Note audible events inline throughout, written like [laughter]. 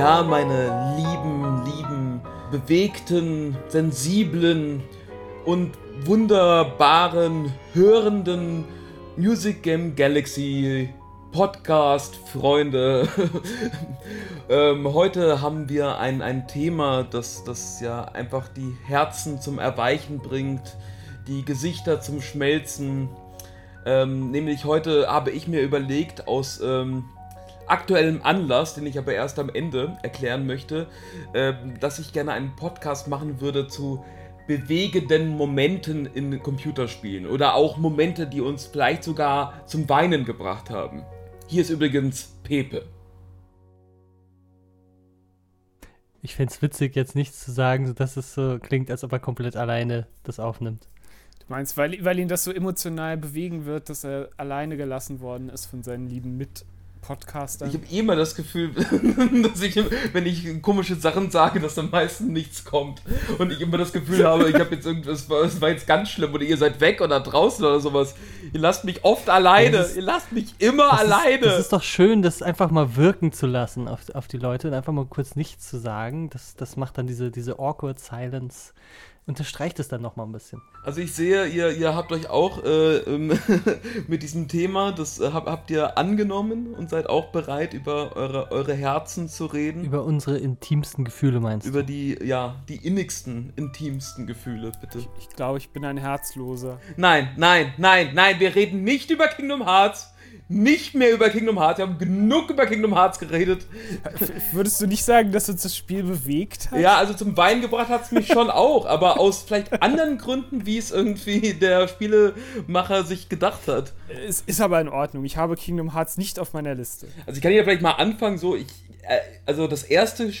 Ja, meine lieben, lieben, bewegten, sensiblen und wunderbaren, hörenden Music Game Galaxy Podcast-Freunde. [laughs] ähm, heute haben wir ein, ein Thema, das, das ja einfach die Herzen zum Erweichen bringt, die Gesichter zum Schmelzen. Ähm, nämlich heute habe ich mir überlegt, aus ähm, aktuellem Anlass, den ich aber erst am Ende erklären möchte, äh, dass ich gerne einen Podcast machen würde zu bewegenden Momenten in Computerspielen oder auch Momente, die uns vielleicht sogar zum Weinen gebracht haben. Hier ist übrigens Pepe. Ich fände es witzig, jetzt nichts zu sagen, sodass es so klingt, als ob er komplett alleine das aufnimmt. Du meinst, weil, weil ihn das so emotional bewegen wird, dass er alleine gelassen worden ist von seinen lieben Mit- Podcaster. Ich habe eh immer das Gefühl, [laughs] dass ich, wenn ich komische Sachen sage, dass am meisten nichts kommt. Und ich immer das Gefühl habe, ich habe jetzt irgendwas, es war jetzt ganz schlimm oder ihr seid weg oder draußen oder sowas. Ihr lasst mich oft alleine. Ist, ihr lasst mich immer das alleine. Ist, das ist doch schön, das einfach mal wirken zu lassen auf, auf die Leute und einfach mal kurz nichts zu sagen. Das, das macht dann diese, diese awkward silence unterstreicht es dann nochmal ein bisschen. Also ich sehe, ihr, ihr habt euch auch äh, ähm, [laughs] mit diesem Thema, das äh, hab, habt ihr angenommen und seid auch bereit, über eure, eure Herzen zu reden. Über unsere intimsten Gefühle meinst über du? Über die, ja, die innigsten, intimsten Gefühle, bitte. Ich, ich glaube, ich bin ein Herzloser. Nein, nein, nein, nein, wir reden nicht über Kingdom Hearts nicht mehr über Kingdom Hearts. Wir haben genug über Kingdom Hearts geredet. Würdest du nicht sagen, dass uns das Spiel bewegt hat? Ja, also zum Wein gebracht hat es mich schon auch, aber aus vielleicht anderen Gründen, wie es irgendwie der Spielemacher sich gedacht hat. Es ist aber in Ordnung. Ich habe Kingdom Hearts nicht auf meiner Liste. Also ich kann ja vielleicht mal anfangen, so ich, äh, also das erste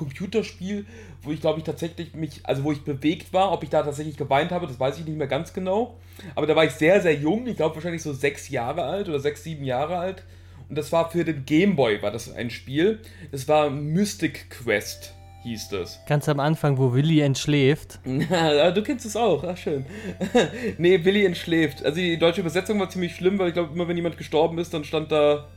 Computerspiel, wo ich glaube ich tatsächlich mich, also wo ich bewegt war, ob ich da tatsächlich geweint habe, das weiß ich nicht mehr ganz genau. Aber da war ich sehr, sehr jung, ich glaube wahrscheinlich so sechs Jahre alt oder sechs, sieben Jahre alt. Und das war für den Gameboy, war das ein Spiel. Das war Mystic Quest hieß das. Ganz am Anfang, wo Willy entschläft. [laughs] Du kennst es auch, ach schön. [laughs] nee, Willy entschläft. Also die deutsche Übersetzung war ziemlich schlimm, weil ich glaube, immer wenn jemand gestorben ist, dann stand da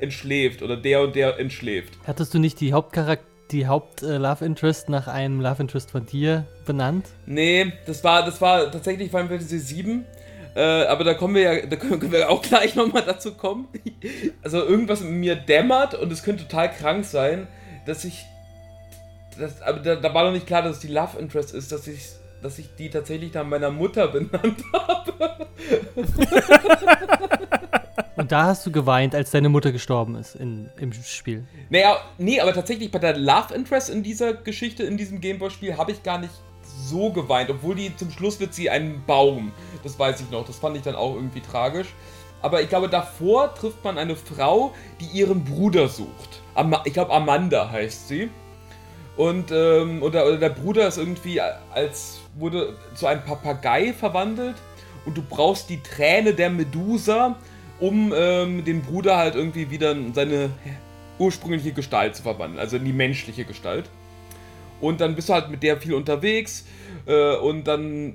entschläft oder der und der entschläft. Hattest du nicht die Hauptcharakter die Haupt-Love äh, Interest nach einem Love Interest von dir benannt? Nee, das war, das war tatsächlich Final Fantasy VII. Äh, aber da kommen wir ja, da können wir auch gleich nochmal dazu kommen. [laughs] Also irgendwas in mir dämmert und es könnte total krank sein, dass ich. Das, aber da, da war noch nicht klar, dass es die Love Interest ist, dass ich, dass ich die tatsächlich nach meiner Mutter [laughs] benannt habe. Und da hast du geweint, als deine Mutter gestorben ist in, im Spiel. Naja, nee, aber tatsächlich bei der Love Interest in dieser Geschichte, in diesem Gameboy-Spiel, habe ich gar nicht so geweint. Obwohl die zum Schluss wird sie ein Baum. Das weiß ich noch. Das fand ich dann auch irgendwie tragisch. Aber ich glaube, davor trifft man eine Frau, die ihren Bruder sucht. Ich glaube, Amanda heißt sie. Und ähm, oder, oder der Bruder ist irgendwie als wurde zu einem Papagei verwandelt. Und du brauchst die Träne der Medusa, um ähm, den Bruder halt irgendwie wieder in seine ursprüngliche Gestalt zu verwandeln, also in die menschliche Gestalt. Und dann bist du halt mit der viel unterwegs äh, und dann,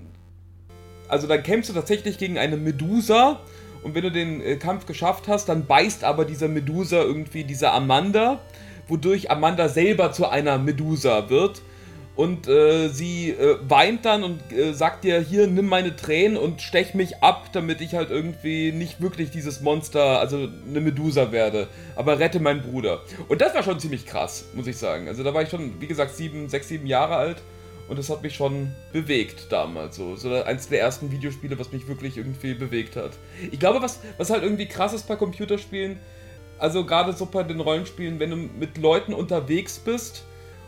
also dann kämpfst du tatsächlich gegen eine Medusa. Und wenn du den äh, Kampf geschafft hast, dann beißt aber dieser Medusa irgendwie diese Amanda, wodurch Amanda selber zu einer Medusa wird und äh, sie äh, weint dann und äh, sagt dir, hier, nimm meine Tränen und stech mich ab, damit ich halt irgendwie nicht wirklich dieses Monster, also eine Medusa werde, aber rette meinen Bruder. Und das war schon ziemlich krass, muss ich sagen. Also da war ich schon, wie gesagt, sieben, sechs, sieben Jahre alt und das hat mich schon bewegt damals. So, so eins der ersten Videospiele, was mich wirklich irgendwie bewegt hat. Ich glaube, was, was halt irgendwie krass ist bei Computerspielen, also gerade so bei den Rollenspielen, wenn du mit Leuten unterwegs bist,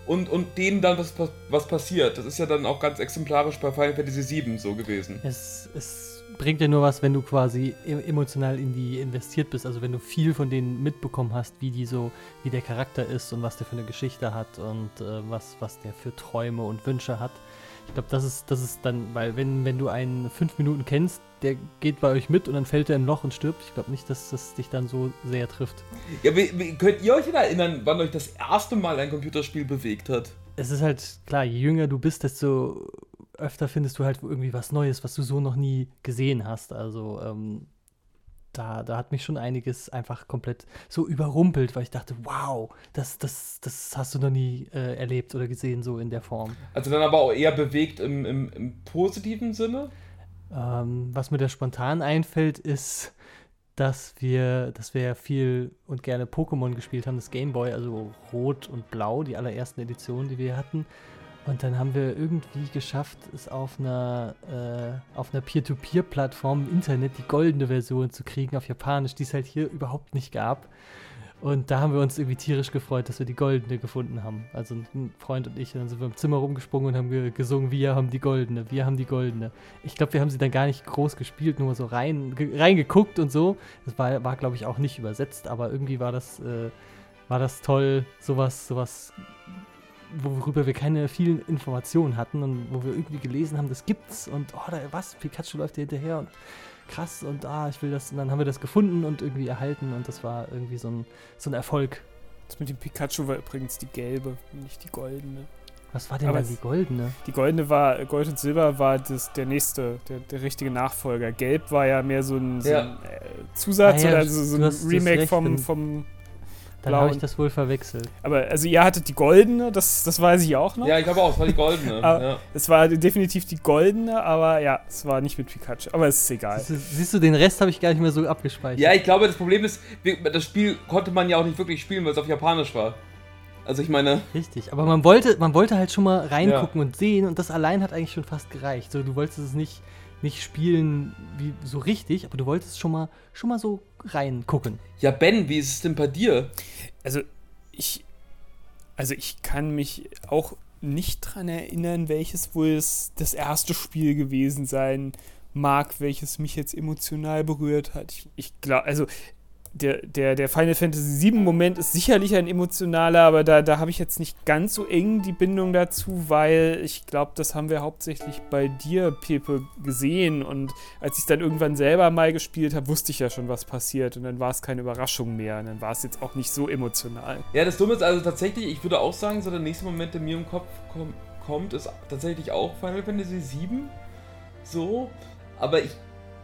und, und denen dann was, was passiert. Das ist ja dann auch ganz exemplarisch bei Final Fantasy VII so gewesen. Es, es bringt ja nur was, wenn du quasi e-, emotional in die investiert bist. Also wenn du viel von denen mitbekommen hast, wie die so, wie der Charakter ist und was der für eine Geschichte hat und äh, was, was der für Träume und Wünsche hat. Ich glaube, das ist, das ist dann, weil wenn, wenn du einen fünf Minuten kennst, der geht bei euch mit und dann fällt er in ein Loch und stirbt. Ich glaube nicht, dass das dich dann so sehr trifft. Ja, wie, wie, könnt ihr euch denn erinnern, wann euch das erste Mal ein Computerspiel bewegt hat? Es ist halt klar, je jünger du bist, desto öfter findest du halt irgendwie was Neues, was du so noch nie gesehen hast. Also, ähm, da, da hat mich schon einiges einfach komplett so überrumpelt, weil ich dachte, wow, das, das, das hast du noch nie äh, erlebt oder gesehen, so in der Form. Also dann aber auch eher bewegt im, im, im positiven Sinne? Ähm, was mir da spontan einfällt, ist, dass wir, dass wir viel und gerne Pokémon gespielt haben, das Gameboy, also Rot und Blau, die allerersten Editionen, die wir hatten. Und dann haben wir irgendwie geschafft, es auf einer, äh, auf einer Peer-to-Peer-Plattform im Internet die goldene Version zu kriegen auf Japanisch, die es halt hier überhaupt nicht gab. Und da haben wir uns irgendwie tierisch gefreut, dass wir die goldene gefunden haben. Also ein Freund und ich, dann sind wir im Zimmer rumgesprungen und haben gesungen, wir haben die goldene, wir haben die goldene. Ich glaube, wir haben sie dann gar nicht groß gespielt, nur so rein, reingeguckt und so. Das war, war glaube ich, auch nicht übersetzt, aber irgendwie war das, äh, war das toll, sowas, sowas worüber wir keine vielen Informationen hatten und wo wir irgendwie gelesen haben, das gibt's und oh, da, was, Pikachu läuft hier hinterher und krass und ah, ich will das und dann haben wir das gefunden und irgendwie erhalten und das war irgendwie so ein, so ein Erfolg. Das mit dem Pikachu war übrigens die gelbe, nicht die goldene. Was war denn Aber dann die goldene? Die goldene war, Gold und Silber war das, der nächste, der, der richtige Nachfolger. Gelb war ja mehr so ein, so ein äh, Zusatz ah, ja, oder so, so ein Remake vom, vom dann habe ich das wohl verwechselt. Aber also ihr hattet die goldene, das, das weiß ich auch noch. Ja, ich glaube auch, es war die goldene. ja. Es war definitiv die goldene, aber ja, es war nicht mit Pikachu. Aber es ist egal. Siehst du, siehst du den Rest habe ich gar nicht mehr so abgespeichert. Ja, ich glaube, das Problem ist, das Spiel konnte man ja auch nicht wirklich spielen, weil es auf Japanisch war. Also ich meine. Richtig, aber man wollte, man wollte halt schon mal reingucken ja. und sehen und das allein hat eigentlich schon fast gereicht. So, du wolltest es nicht, nicht spielen wie so richtig, aber du wolltest schon mal, schon mal so reingucken. Ja, Ben, wie ist es denn bei dir? Also, ich. Also, ich kann mich auch nicht dran erinnern, welches wohl das, das erste Spiel gewesen sein mag, welches mich jetzt emotional berührt hat. Ich, ich glaube, also der, der, der Final Fantasy VII-Moment ist sicherlich ein emotionaler, aber da, da habe ich jetzt nicht ganz so eng die Bindung dazu, weil ich glaube, das haben wir hauptsächlich bei dir, Pepe, gesehen. Und als ich dann irgendwann selber mal gespielt habe, wusste ich ja schon, was passiert. Und dann war es keine Überraschung mehr. Und dann war es jetzt auch nicht so emotional. Ja, das Dumme ist also tatsächlich, ich würde auch sagen, so der nächste Moment, der mir im Kopf kommt, ist tatsächlich auch Final Fantasy VII. So. Aber ich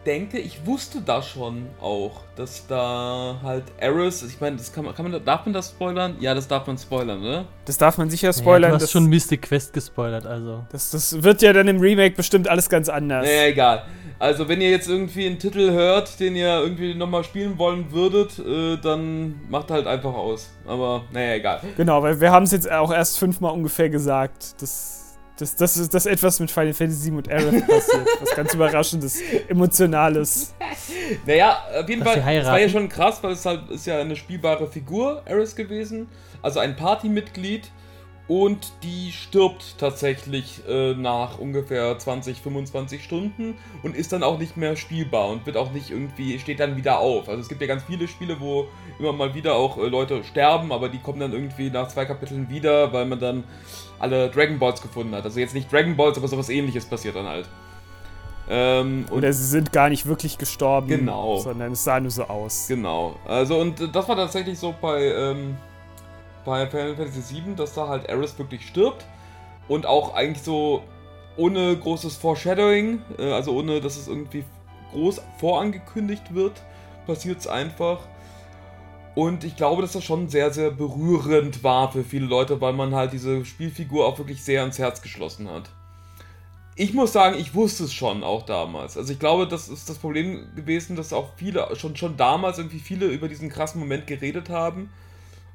denke, ich wusste da schon auch, dass da halt Eris, ich meine, das kann man, kann man, darf man das spoilern? Ja, das darf man spoilern, ne? Das darf man sicher spoilern. Ja, du hast das, schon Mystic Quest gespoilert, also. Das, das wird ja dann im Remake bestimmt alles ganz anders. Naja, egal. Also, wenn ihr jetzt irgendwie einen Titel hört, den ihr irgendwie nochmal spielen wollen würdet, äh, dann macht halt einfach aus. Aber, naja, egal. Genau, weil wir haben es jetzt auch erst fünfmal ungefähr gesagt. Das dass, dass, dass etwas mit Final Fantasy VII und Aerith [laughs] passiert. was ganz Überraschendes, Emotionales. [laughs] Naja, auf jeden Fall, es war ja schon krass, weil es halt ist ja eine spielbare Figur, Aerith gewesen. Also ein Partymitglied. Und die stirbt tatsächlich äh, nach ungefähr 20, 25 Stunden und ist dann auch nicht mehr spielbar und wird auch nicht irgendwie, steht dann wieder auf. Also es gibt ja ganz viele Spiele, wo immer mal wieder auch äh, Leute sterben, aber die kommen dann irgendwie nach zwei Kapiteln wieder, weil man dann alle Dragon Balls gefunden hat. Also jetzt nicht Dragon Balls, aber sowas ähnliches passiert dann halt. Ähm, Oder sie sind gar nicht wirklich gestorben. Genau. Sondern es sah nur so aus. Genau. Also und das war tatsächlich so bei, ähm, bei Final Fantasy VII, dass da halt Aerith wirklich stirbt. Und auch eigentlich so ohne großes Foreshadowing, äh, also ohne dass es irgendwie groß vorangekündigt wird, passiert es einfach. Und ich glaube, dass das schon sehr, sehr berührend war für viele Leute, weil man halt diese Spielfigur auch wirklich sehr ans Herz geschlossen hat. Ich muss sagen, ich wusste es schon auch damals. Also ich glaube, das ist das Problem gewesen, dass auch viele, schon, schon damals irgendwie viele über diesen krassen Moment geredet haben.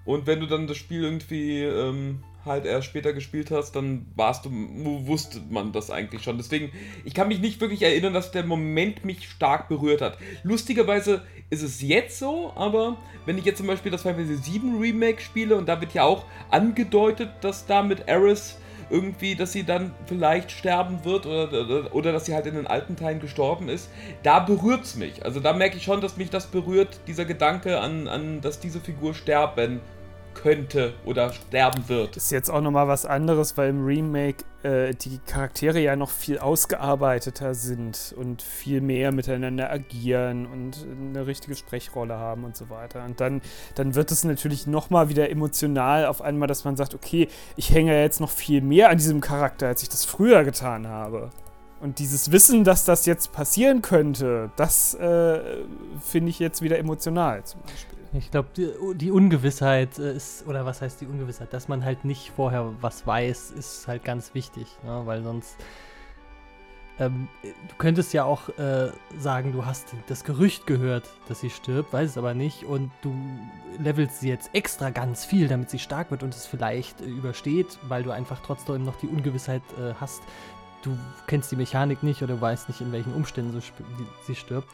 Und wenn du dann das Spiel irgendwie ähm, halt erst später gespielt hast, dann warst du, wusste man das eigentlich schon. Deswegen, ich kann mich nicht wirklich erinnern, dass der Moment mich stark berührt hat. Lustigerweise ist es jetzt so, aber wenn ich jetzt zum Beispiel das Final Fantasy VII Remake spiele und da wird ja auch angedeutet, dass da mit Eris irgendwie, dass sie dann vielleicht sterben wird oder, oder dass sie halt in den alten Teilen gestorben ist, da berührt es mich. Also da merke ich schon, dass mich das berührt, dieser Gedanke an, an dass diese Figur sterben könnte oder sterben wird. Ist jetzt auch nochmal was anderes, weil im Remake äh, die Charaktere ja noch viel ausgearbeiteter sind und viel mehr miteinander agieren und eine richtige Sprechrolle haben und so weiter. Und dann, dann wird es natürlich nochmal wieder emotional auf einmal, dass man sagt, okay, ich hänge jetzt noch viel mehr an diesem Charakter, als ich das früher getan habe. Und dieses Wissen, dass das jetzt passieren könnte, das äh, finde ich jetzt wieder emotional zum Beispiel. Ich glaube, die, die, Ungewissheit ist, oder was heißt die Ungewissheit? Dass man halt nicht vorher was weiß, ist halt ganz wichtig, ne? weil sonst. Ähm, du könntest ja auch äh, sagen, du hast das Gerücht gehört, dass sie stirbt, weiß es aber nicht und du levelst sie jetzt extra ganz viel, damit sie stark wird und es vielleicht äh, übersteht, weil du einfach trotzdem noch die Ungewissheit äh, hast, du kennst die Mechanik nicht oder weißt nicht, in welchen Umständen so sie stirbt.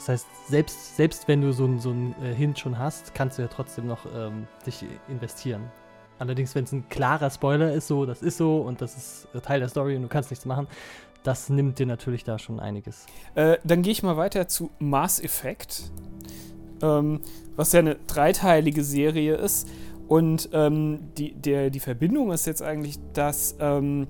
Das heißt, selbst, selbst wenn du so, so einen äh, Hint schon hast, kannst du ja trotzdem noch ähm, dich investieren. Allerdings, wenn es ein klarer Spoiler ist, so, das ist so und das ist äh, Teil der Story und du kannst nichts machen, das nimmt dir natürlich da schon einiges. Äh, dann gehe ich mal weiter zu Mass Effect, ähm, was ja eine dreiteilige Serie ist. Und ähm, die, der, die Verbindung ist jetzt eigentlich, dass ähm,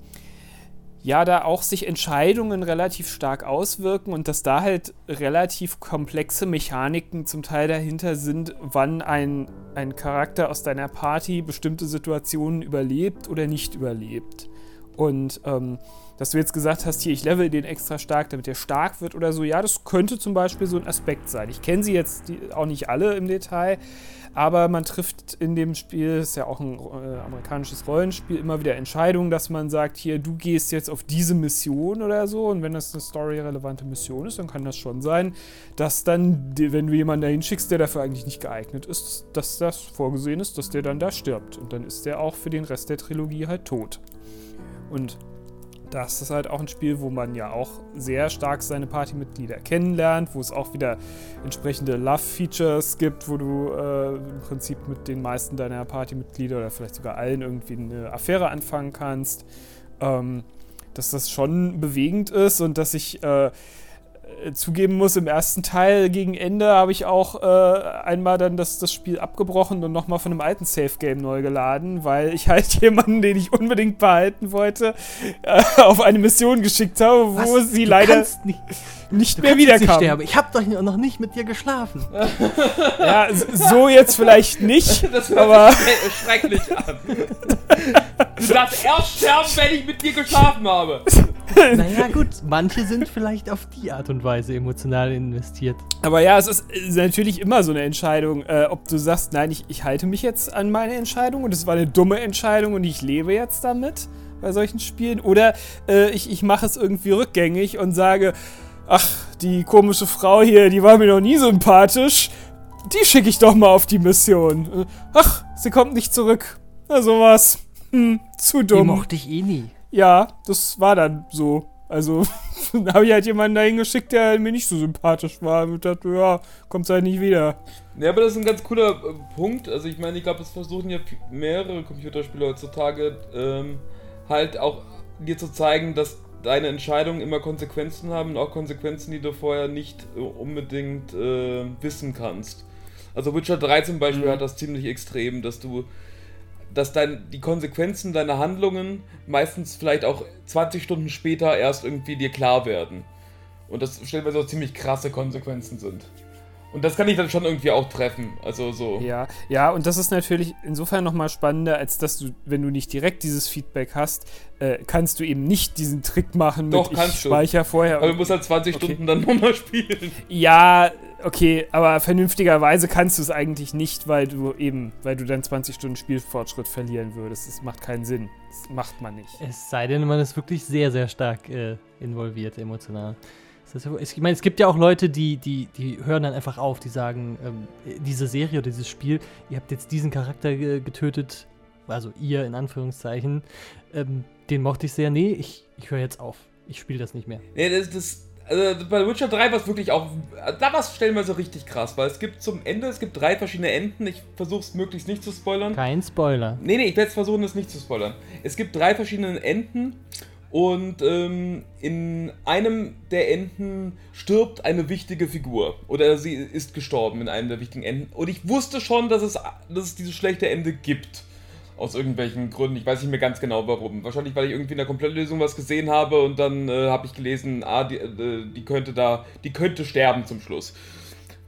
ja da auch sich Entscheidungen relativ stark auswirken und dass da halt relativ komplexe Mechaniken zum Teil dahinter sind, wann ein, ein Charakter aus deiner Party bestimmte Situationen überlebt oder nicht überlebt. Und ähm, dass du jetzt gesagt hast, hier, ich level den extra stark, damit der stark wird oder so, ja, das könnte zum Beispiel so ein Aspekt sein. Ich kenne sie jetzt die, auch nicht alle im Detail, aber man trifft in dem Spiel, ist ja auch ein äh, amerikanisches Rollenspiel, immer wieder Entscheidungen, dass man sagt, hier, du gehst jetzt auf diese Mission oder so und wenn das eine storyrelevante Mission ist, dann kann das schon sein, dass dann, wenn du jemanden dahin schickst, der dafür eigentlich nicht geeignet ist, dass das vorgesehen ist, dass der dann da stirbt und dann ist der auch für den Rest der Trilogie halt tot. Und das ist halt auch ein Spiel, wo man ja auch sehr stark seine Partymitglieder kennenlernt, wo es auch wieder entsprechende Love-Features gibt, wo du äh, im Prinzip mit den meisten deiner Partymitglieder oder vielleicht sogar allen irgendwie eine Affäre anfangen kannst. Ähm, dass das schon bewegend ist und dass ich äh, zugeben muss, im ersten Teil gegen Ende habe ich auch äh, einmal dann das, das Spiel abgebrochen und nochmal von einem alten Safe-Game neu geladen, weil ich halt [laughs] jemanden, den ich unbedingt behalten wollte, äh, auf eine Mission geschickt habe, wo Was? sie du leider nicht, nicht mehr wiederkam. Sterben. Ich habe doch noch nicht mit dir geschlafen. [laughs] ja, so jetzt vielleicht nicht, [laughs] das hört aber schrecklich an. Du darfst erst sterben, wenn ich mit dir geschlafen habe. [laughs] naja, gut, manche sind vielleicht auf die Art und Weise emotional investiert. Aber ja, es ist, natürlich immer so eine Entscheidung, äh, ob du sagst, nein, ich, ich halte mich jetzt an meine Entscheidung und es war eine dumme Entscheidung und ich lebe jetzt damit bei solchen Spielen. Oder äh, ich, ich mache es irgendwie rückgängig und sage, ach, die komische Frau hier, die war mir noch nie sympathisch. Die schicke ich doch mal auf die Mission. Ach, sie kommt nicht zurück. Na sowas. Hm, zu dumm. Die mochte ich eh nie. Ja, das war dann so. Also, [laughs] da habe ich halt jemanden dahin geschickt, der mir nicht so sympathisch war. Und dachte, ja, kommt halt nicht wieder. Ja, aber das ist ein ganz cooler äh, Punkt. Also, ich meine, ich glaube, es versuchen ja mehrere Computerspiele heutzutage ähm, halt auch dir zu zeigen, dass deine Entscheidungen immer Konsequenzen haben und auch Konsequenzen, die du vorher nicht äh, unbedingt äh, wissen kannst. Also Witcher 3 zum Beispiel mhm. hat das ziemlich extrem, dass du dass dein, die Konsequenzen deiner Handlungen meistens vielleicht auch 20 Stunden später erst irgendwie dir klar werden. Und das stellenweise auch ziemlich krasse Konsequenzen sind. Und das kann ich dann schon irgendwie auch treffen. Also so. Ja, ja, und das ist natürlich insofern nochmal spannender, als dass du, wenn du nicht direkt dieses Feedback hast, äh, kannst du eben nicht diesen Trick machen Doch, mit kannst ich speicher vorher. Aber du musst halt 20 okay. Stunden dann [laughs] nochmal spielen. Ja, okay, aber vernünftigerweise kannst du es eigentlich nicht, weil du eben, weil du dann 20 Stunden Spielfortschritt verlieren würdest. Das macht keinen Sinn. Das macht man nicht. Es sei denn, man ist wirklich sehr, sehr stark äh, involviert emotional. Ich meine, es gibt ja auch Leute, die, die, die hören dann einfach auf, die sagen, ähm, diese Serie oder dieses Spiel, ihr habt jetzt diesen Charakter getötet, also ihr in Anführungszeichen, ähm, den mochte ich sehr. Nee, ich, ich höre jetzt auf. Ich spiele das nicht mehr. Nee, das, das, also bei Witcher 3 war es wirklich auch, da war es stellenweise richtig krass, weil es gibt zum Ende, es gibt drei verschiedene Enden. Ich versuche es möglichst nicht zu spoilern. Kein Spoiler. Nee, nee, ich werde es versuchen, es nicht zu spoilern. Es gibt drei verschiedene Enden und ähm, in einem der Enden stirbt eine wichtige Figur. Oder sie ist gestorben in einem der wichtigen Enden. Und ich wusste schon, dass es, dass es dieses schlechte Ende gibt. Aus irgendwelchen Gründen. Ich weiß nicht mehr ganz genau warum. Wahrscheinlich, weil ich irgendwie in der Komplettlösung was gesehen habe und dann äh, habe ich gelesen, ah, die, äh, die könnte da, die könnte sterben zum Schluss.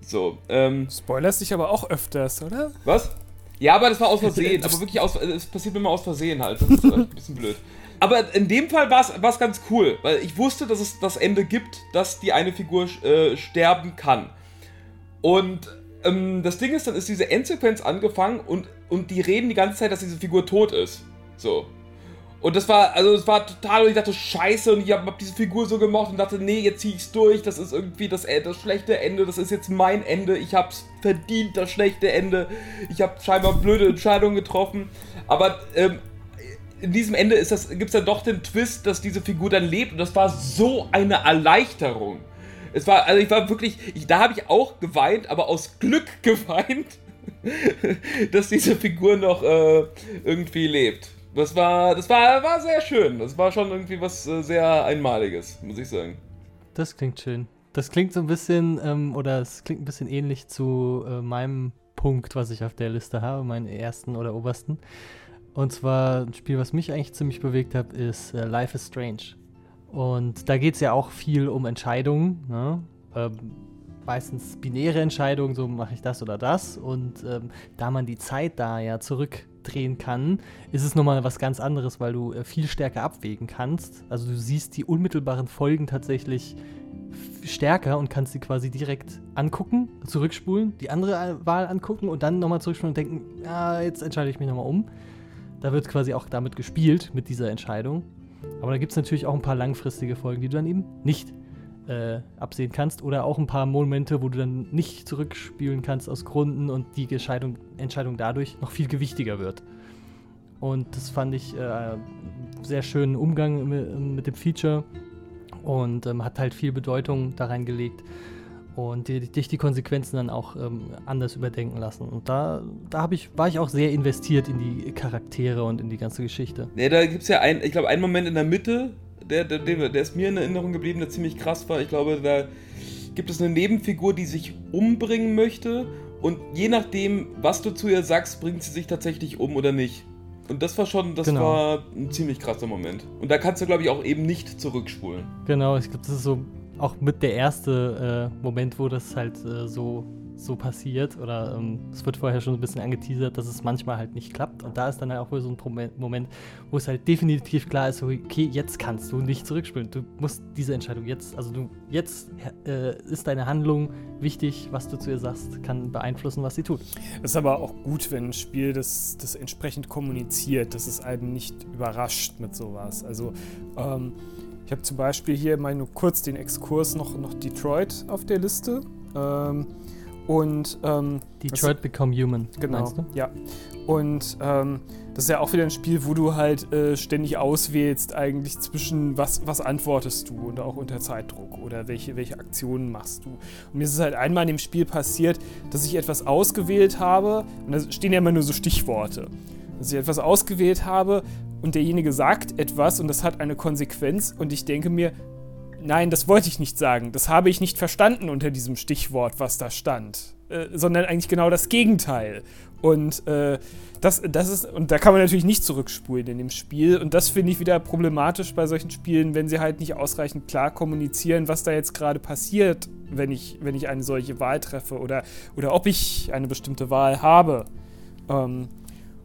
So, ähm. Spoilerst dich aber auch öfters, oder? Was? Ja, aber das war aus [laughs] Versehen. aber wirklich aus, es passiert mir immer aus Versehen halt. Das ist ein bisschen blöd. Aber in dem Fall war es ganz cool, weil ich wusste, dass es das Ende gibt, dass die eine Figur äh, sterben kann. Und ähm, das Ding ist, dann ist diese Endsequenz angefangen und, und die reden die ganze Zeit, dass diese Figur tot ist. So. Und das war, also es war total, und ich dachte, scheiße, und ich habe hab diese Figur so gemocht und dachte, nee, jetzt zieh ich's durch, das ist irgendwie das, äh, das schlechte Ende, das ist jetzt mein Ende, ich hab's verdient, das schlechte Ende. Ich habe scheinbar blöde Entscheidungen getroffen. Aber ähm, in diesem Ende das, gibt's dann doch den Twist, dass diese Figur dann lebt und das war so eine Erleichterung. Es war, also ich war wirklich, ich, da habe ich auch geweint, aber aus Glück [laughs] geweint, dass diese Figur noch äh, irgendwie lebt. Das war, das war, war sehr schön. Das war schon irgendwie was äh, sehr Einmaliges, muss ich sagen. Das klingt schön. Das klingt so ein bisschen, ähm, oder es klingt ein bisschen ähnlich zu äh, meinem Punkt, was ich auf der Liste habe, meinen ersten oder obersten. Und zwar ein Spiel, was mich eigentlich ziemlich bewegt hat, ist äh, Life is Strange. Und da geht es ja auch viel um Entscheidungen. Ne? Ähm, meistens binäre Entscheidungen, so mache ich das oder das. Und ähm, da man die Zeit da ja zurückdrehen kann, ist es nochmal was ganz anderes, weil du äh, viel stärker abwägen kannst. Also du siehst die unmittelbaren Folgen tatsächlich stärker und kannst sie quasi direkt angucken, zurückspulen, die andere Wahl angucken und dann nochmal zurückspulen und denken, ja, jetzt entscheide ich mich nochmal um. Da wird quasi auch damit gespielt, mit dieser Entscheidung. Aber da gibt es natürlich auch ein paar langfristige Folgen, die du dann eben nicht äh, absehen kannst. Oder auch ein paar Momente, wo du dann nicht zurückspielen kannst aus Gründen und die Entscheidung, Entscheidung dadurch noch viel gewichtiger wird. Und das fand ich äh, sehr schönen Umgang mit, mit dem Feature und ähm, hat halt viel Bedeutung da reingelegt und die, dich die Konsequenzen dann auch ähm, anders überdenken lassen. Und da, da ich, war ich auch sehr investiert in die Charaktere und in die ganze Geschichte. Ja, da gibt es ja ein, ich glaube, einen Moment in der Mitte, der, der, der, ist mir in Erinnerung geblieben, der ziemlich krass war. Ich glaube, da gibt es eine Nebenfigur, die sich umbringen möchte. Und je nachdem, was du zu ihr sagst, bringt sie sich tatsächlich um oder nicht. Und das war schon, das genau. war ein ziemlich krasser Moment. Und da kannst du, glaube ich, auch eben nicht zurückspulen. Genau, ich glaube, das ist so auch mit der erste äh, Moment, wo das halt äh, so, so passiert. Oder ähm, es wird vorher schon ein bisschen angeteasert, dass es manchmal halt nicht klappt. Und da ist dann halt auch wohl so ein Moment, wo es halt definitiv klar ist, okay, jetzt kannst du nicht zurückspielen. Du musst diese Entscheidung jetzt, also du, jetzt äh, ist deine Handlung wichtig, was du zu ihr sagst, kann beeinflussen, was sie tut. Es ist aber auch gut, wenn ein Spiel das, das entsprechend kommuniziert, dass es einen nicht überrascht mit sowas. Also, ähm, ich habe zum Beispiel hier mal nur kurz den Exkurs noch, noch Detroit auf der Liste. Ähm, und ähm, Detroit Become Human. Genau. Ja. Und ähm, das ist ja auch wieder ein Spiel, wo du halt äh, ständig auswählst, eigentlich zwischen was, was antwortest du und auch unter Zeitdruck oder welche, welche Aktionen machst du. Und mir ist es halt einmal in dem Spiel passiert, dass ich etwas ausgewählt habe und da stehen ja immer nur so Stichworte. Dass ich etwas ausgewählt habe, und derjenige sagt etwas und das hat eine Konsequenz und ich denke mir, nein, das wollte ich nicht sagen, das habe ich nicht verstanden unter diesem Stichwort, was da stand, äh, sondern eigentlich genau das Gegenteil. Und äh, das, das ist, und da kann man natürlich nicht zurückspulen in dem Spiel. Und das finde ich wieder problematisch bei solchen Spielen, wenn sie halt nicht ausreichend klar kommunizieren, was da jetzt gerade passiert, wenn ich, wenn ich eine solche Wahl treffe oder, oder ob ich eine bestimmte Wahl habe. Ähm,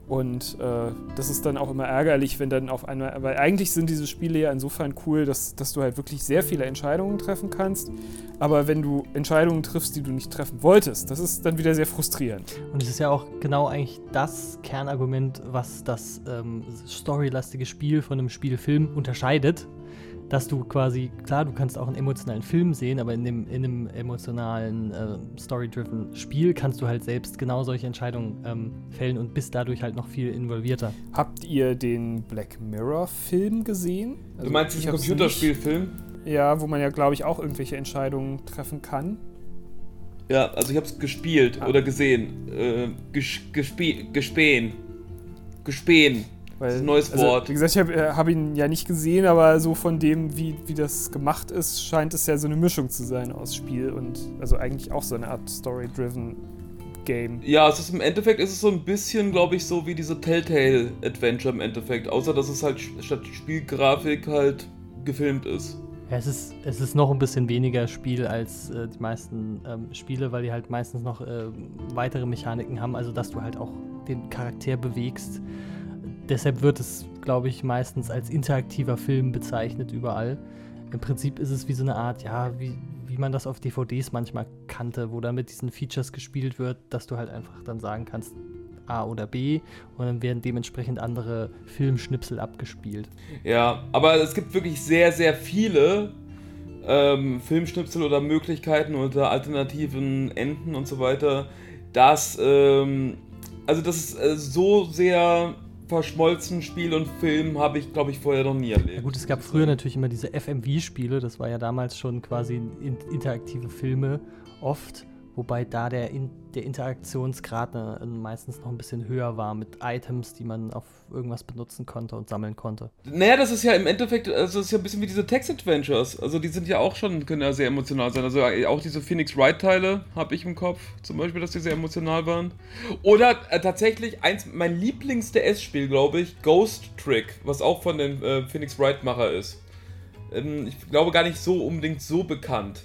und äh, das ist dann auch immer ärgerlich, wenn dann auf einmal, weil eigentlich sind diese Spiele ja insofern cool, dass, dass du halt wirklich sehr viele Entscheidungen treffen kannst. Aber wenn du Entscheidungen triffst, die du nicht treffen wolltest, das ist dann wieder sehr frustrierend. Und es ist ja auch genau eigentlich das Kernargument, was das ähm, storylastige Spiel von einem Spielfilm unterscheidet dass du quasi, klar, du kannst auch einen emotionalen Film sehen, aber in dem in einem emotionalen, äh, story-driven Spiel kannst du halt selbst genau solche Entscheidungen ähm, fällen und bist dadurch halt noch viel involvierter. Habt ihr den Black Mirror-Film gesehen? Also, du meinst diesen Computerspielfilm? Ja, wo man ja, glaube ich, auch irgendwelche Entscheidungen treffen kann. Ja, also ich habe es gespielt ah. oder gesehen. Äh, gespähen. Gespähen. Weil, das ist ein neues also, Wort. Wie gesagt, ich habe äh, hab ihn ja nicht gesehen, aber so von dem, wie, wie das gemacht ist, scheint es ja so eine Mischung zu sein aus Spiel und also eigentlich auch so eine Art Story-driven Game. Ja, es ist im Endeffekt ist es so ein bisschen, glaube ich, so wie diese Telltale Adventure im Endeffekt, außer dass es halt statt Spielgrafik halt gefilmt ist. Ja, es ist, es ist noch ein bisschen weniger Spiel als äh, die meisten ähm, Spiele, weil die halt meistens noch äh, weitere Mechaniken haben, also dass du halt auch den Charakter bewegst. Deshalb wird es, glaube ich, meistens als interaktiver Film bezeichnet überall. Im Prinzip ist es wie so eine Art, ja, wie, wie man das auf DVDs manchmal kannte, wo dann mit diesen Features gespielt wird, dass du halt einfach dann sagen kannst, A oder B und dann werden dementsprechend andere Filmschnipsel abgespielt. Ja, aber es gibt wirklich sehr, sehr viele ähm, Filmschnipsel oder Möglichkeiten oder alternativen Enden und so weiter, dass, ähm, also das ist äh, so sehr verschmolzen Spiel und Film habe ich, glaube ich, vorher noch nie erlebt. Ja gut, es gab früher natürlich immer diese FMV-Spiele, das war ja damals schon quasi interaktive Filme oft wobei da der, in, der Interaktionsgrad ne, meistens noch ein bisschen höher war mit Items, die man auf irgendwas benutzen konnte und sammeln konnte. Naja, das ist ja im Endeffekt, also das ist ja ein bisschen wie diese Text-Adventures. Also die sind ja auch schon, können ja sehr emotional sein. Also auch diese Phoenix Wright-Teile habe ich im Kopf, zum Beispiel, dass die sehr emotional waren. Oder äh, tatsächlich eins, mein Lieblings-DS-Spiel, glaube ich, Ghost Trick, was auch von dem äh, Phoenix Wright-Macher ist. Ähm, ich glaube gar nicht so unbedingt so bekannt.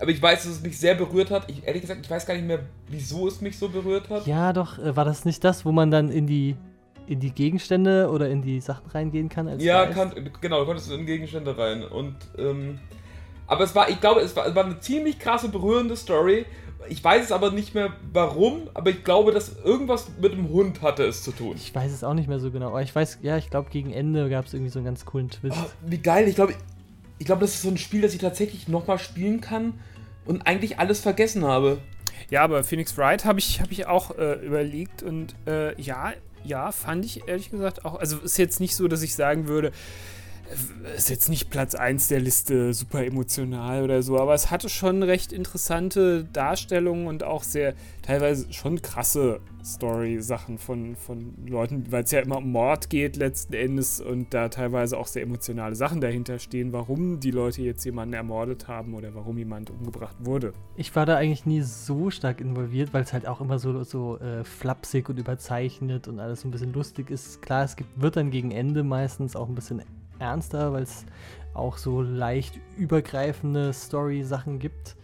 Aber ich weiß, dass es mich sehr berührt hat. Ich, ehrlich gesagt, ich weiß gar nicht mehr, wieso es mich so berührt hat. Ja, doch, äh, war das nicht das, wo man dann in die, in die Gegenstände oder in die Sachen reingehen kann? ja, kann, genau, du konntest in Gegenstände rein. Und, ähm, aber es war, ich glaube, es war, es war eine ziemlich krasse, berührende Story. Ich weiß es aber nicht mehr warum, aber ich glaube, dass irgendwas mit dem Hund hatte es zu tun. Ich weiß es auch nicht mehr so genau. Aber ich weiß, ja, ich glaube, gegen Ende gab es irgendwie so einen ganz coolen Twist. Oh, wie geil, ich glaube, ich glaube, das ist so ein Spiel, das ich tatsächlich nochmal spielen kann und eigentlich alles vergessen habe. Ja, aber Phoenix Wright habe ich, hab ich auch äh, überlegt und äh, ja, ja, fand ich ehrlich gesagt auch. Also ist jetzt nicht so, dass ich sagen würde, ist jetzt nicht Platz 1 der Liste super emotional oder so, aber es hatte schon recht interessante Darstellungen und auch sehr teilweise schon krasse Story-Sachen von, von Leuten, weil es ja immer um Mord geht letzten Endes und da teilweise auch sehr emotionale Sachen dahinter stehen, warum die Leute jetzt jemanden ermordet haben oder warum jemand umgebracht wurde. Ich war da eigentlich nie so stark involviert, weil es halt auch immer so, so äh, flapsig und überzeichnet und alles so ein bisschen lustig ist. Klar, es gibt, wird dann gegen Ende meistens auch ein bisschen ernster, weil es auch so leicht übergreifende Story-Sachen gibt.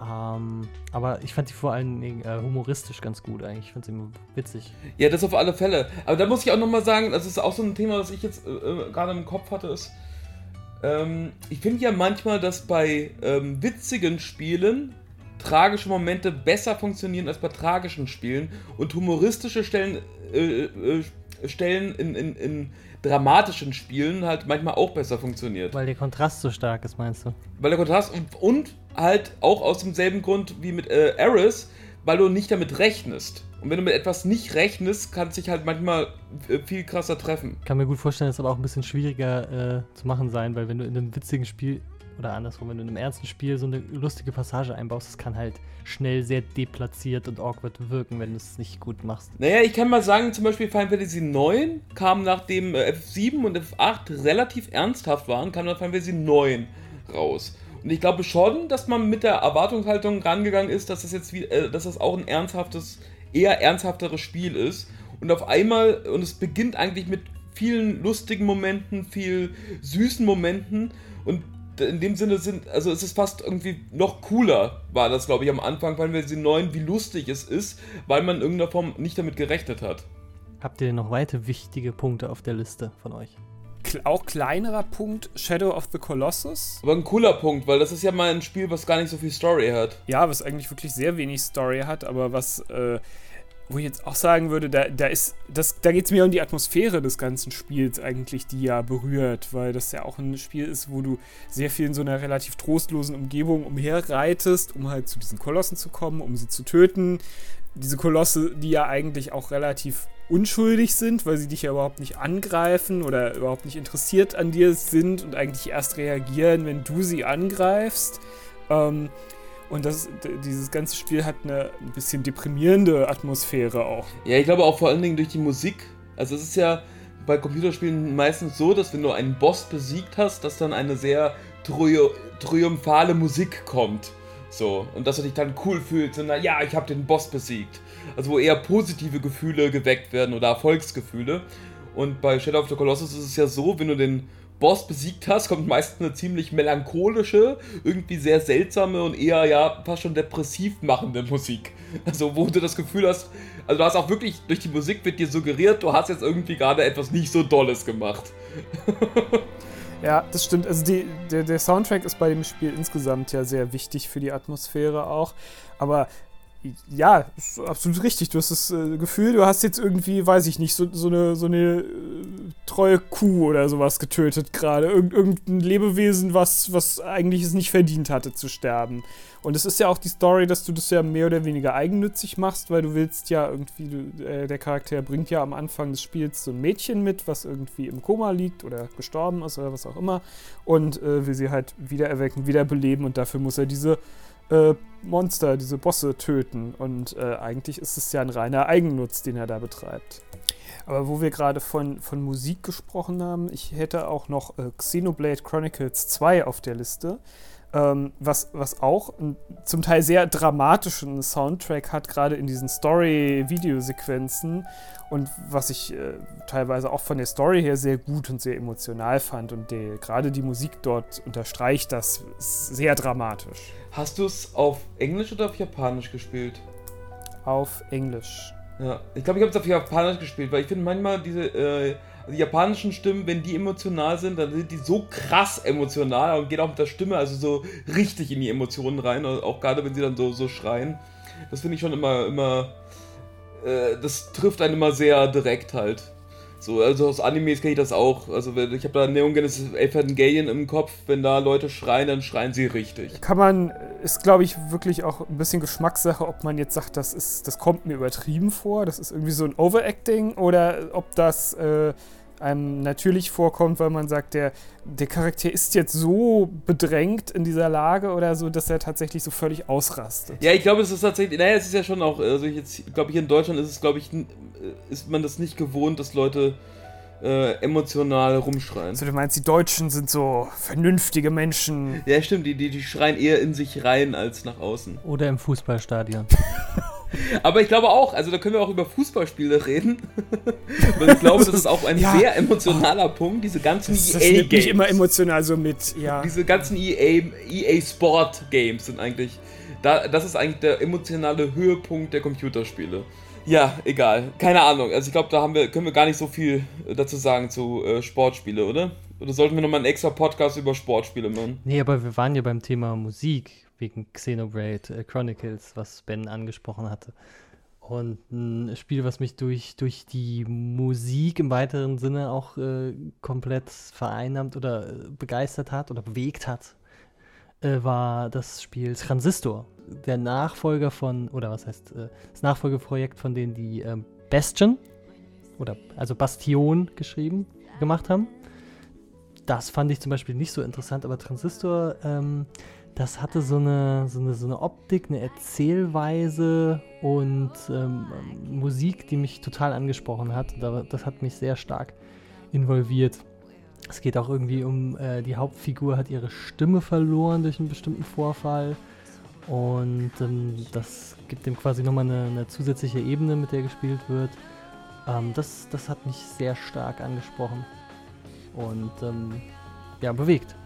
Ähm, aber ich fand sie vor allen Dingen äh, humoristisch ganz gut eigentlich. Ich fand sie witzig. Ja, das auf alle Fälle. Aber da muss ich auch nochmal sagen, das ist auch so ein Thema, das ich jetzt äh, äh, gerade im Kopf hatte, ist, ähm, ich finde ja manchmal, dass bei ähm, witzigen Spielen tragische Momente besser funktionieren als bei tragischen Spielen und humoristische Stellen, äh, äh Stellen in, in, in dramatischen Spielen halt manchmal auch besser funktioniert. Weil der Kontrast so stark ist, meinst du? Weil der Kontrast und, und halt auch aus demselben Grund wie mit äh, Eris, weil du nicht damit rechnest. Und wenn du mit etwas nicht rechnest, kann es sich halt manchmal äh, viel krasser treffen. Ich kann mir gut vorstellen, dass es aber auch ein bisschen schwieriger äh, zu machen sein, weil wenn du in einem witzigen Spiel oder andersrum, wenn du in einem ernsten Spiel so eine lustige Passage einbaust, das kann halt schnell sehr deplatziert und awkward wirken, wenn du es nicht gut machst. Naja, ich kann mal sagen, zum Beispiel Final Fantasy 9 kam nachdem äh, F7 und F8 relativ ernsthaft waren, kam dann Final Fantasy 9 raus. Und ich glaube schon, dass man mit der Erwartungshaltung rangegangen ist, dass das jetzt wie, äh, dass das auch ein ernsthaftes, eher ernsthafteres Spiel ist. Und auf einmal, und es beginnt eigentlich mit vielen lustigen Momenten, viel süßen Momenten. Und in dem Sinne sind, also es ist fast irgendwie noch cooler, war das, glaube ich, am Anfang, weil wir sie neuen, wie lustig es ist, weil man in irgendeiner Form nicht damit gerechnet hat. Habt ihr noch weitere wichtige Punkte auf der Liste von euch? Auch kleinerer Punkt Shadow of the Colossus. Aber ein cooler Punkt, weil das ist ja mal ein Spiel, was gar nicht so viel Story hat. Ja, was eigentlich wirklich sehr wenig Story hat, aber was äh, wo ich jetzt auch sagen würde, da, da ist, das, da geht es mir um die Atmosphäre des ganzen Spiels eigentlich, die ja berührt, weil das ja auch ein Spiel ist, wo du sehr viel in so einer relativ trostlosen Umgebung umherreitest, um halt zu diesen Kolossen zu kommen, um sie zu töten. Diese Kolosse, die ja eigentlich auch relativ unschuldig sind, weil sie dich ja überhaupt nicht angreifen oder überhaupt nicht interessiert an dir sind und eigentlich erst reagieren, wenn du sie angreifst. Ähm, und das, dieses ganze Spiel hat eine ein bisschen deprimierende Atmosphäre auch. Ja, ich glaube auch vor allen Dingen durch die Musik. Also es ist ja bei Computerspielen meistens so, dass wenn du einen Boss besiegt hast, dass dann eine sehr tri triumphale Musik kommt. So, und dass du dich dann cool fühlst und na ja, ich habe den Boss besiegt. Also wo eher positive Gefühle geweckt werden oder Erfolgsgefühle. Und bei Shadow of the Colossus ist es ja so, wenn du den Boss besiegt hast, kommt meistens eine ziemlich melancholische, irgendwie sehr seltsame und eher ja fast schon depressiv machende Musik. Also wo du das Gefühl hast, also du hast auch wirklich durch die Musik wird dir suggeriert, du hast jetzt irgendwie gerade etwas nicht so Dolles gemacht. [laughs] ja, das stimmt. Also die, der, der Soundtrack ist bei dem Spiel insgesamt ja sehr wichtig für die Atmosphäre auch. Aber ja, absolut richtig. Du hast das äh, Gefühl, du hast jetzt irgendwie, weiß ich nicht, so, so eine, so eine äh, treue Kuh oder sowas getötet gerade. Irg irgendein Lebewesen, was, was eigentlich es nicht verdient hatte zu sterben. Und es ist ja auch die Story, dass du das ja mehr oder weniger eigennützig machst, weil du willst ja irgendwie, du, äh, der Charakter bringt ja am Anfang des Spiels so ein Mädchen mit, was irgendwie im Koma liegt oder gestorben ist oder was auch immer. Und äh, will sie halt wieder erwecken, wiederbeleben und dafür muss er diese äh, Monster, diese Bosse töten. Und äh, eigentlich ist es ja ein reiner Eigennutz, den er da betreibt. Aber wo wir gerade von, von Musik gesprochen haben, ich hätte auch noch äh, Xenoblade Chronicles 2 auf der Liste ähm, was, was auch einen zum Teil sehr dramatischen Soundtrack hat, gerade in diesen Story-Videosequenzen und was ich äh, teilweise auch von der Story her sehr gut und sehr emotional fand und gerade die Musik dort unterstreicht das sehr dramatisch. Hast du es auf Englisch oder auf Japanisch gespielt? Auf Englisch. Ja, ich glaube, ich habe es auf Japanisch gespielt, weil ich finde manchmal diese äh, die japanischen Stimmen, wenn die emotional sind, dann sind die so krass emotional und gehen auch mit der Stimme also so richtig in die Emotionen rein, auch gerade wenn sie dann so, so schreien. Das finde ich schon immer, immer, äh, das trifft einen immer sehr direkt halt. So, also aus Animes kenne ich das auch. Also ich habe da Neon Genesis Evangelion im Kopf, wenn da Leute schreien, dann schreien sie richtig. Kann man, ist glaube ich wirklich auch ein bisschen Geschmackssache, ob man jetzt sagt, das ist, das kommt mir übertrieben vor, das ist irgendwie so ein Overacting oder ob das äh, einem natürlich vorkommt, weil man sagt, der, der Charakter ist jetzt so bedrängt in dieser Lage oder so, dass er tatsächlich so völlig ausrastet. Ja, ich glaube, es ist tatsächlich, naja, es ist ja schon auch, also jetzt, glaube ich, in Deutschland ist es, glaube ich, äh, ist man das nicht gewohnt, dass Leute äh, emotional rumschreien. Also du meinst, die Deutschen sind so vernünftige Menschen. Ja, stimmt, die, die, die schreien eher in sich rein als nach außen. Oder im Fußballstadion. [laughs] Aber ich glaube auch, also da können wir auch über Fußballspiele reden. [laughs] Weil ich glaube, das ist auch ein ja. sehr emotionaler Punkt, diese ganzen EA-Games. Das immer emotional so mit, ja. Diese ganzen EA, EA Sport Games sind eigentlich, da, das ist eigentlich der emotionale Höhepunkt der Computerspiele. Ja, egal. Keine Ahnung. Also ich glaube, da haben wir, können wir gar nicht so viel dazu sagen zu äh, Sportspiele, oder? Oder sollten wir nochmal einen extra Podcast über Sportspiele machen? Nee, aber wir waren ja beim Thema Musik wegen Xenoblade äh, Chronicles, was Ben angesprochen hatte. Und ein Spiel, was mich durch, durch die Musik im weiteren Sinne auch äh, komplett vereinnahmt oder äh, begeistert hat oder bewegt hat, äh, war das Spiel Transistor. Der Nachfolger von, oder was heißt, äh, das Nachfolgeprojekt von denen, die ähm, Bastion, oder also Bastion geschrieben, gemacht haben. Das fand ich zum Beispiel nicht so interessant, aber Transistor ähm, das hatte so eine, so eine, so eine Optik, eine Erzählweise und ähm, Musik, die mich total angesprochen hat. Das hat mich sehr stark involviert. Es geht auch irgendwie um, äh, die Hauptfigur hat ihre Stimme verloren durch einen bestimmten Vorfall. Und ähm, das gibt dem quasi nochmal eine, eine zusätzliche Ebene, mit der gespielt wird. Ähm, das, das hat mich sehr stark angesprochen und ähm, ja, bewegt.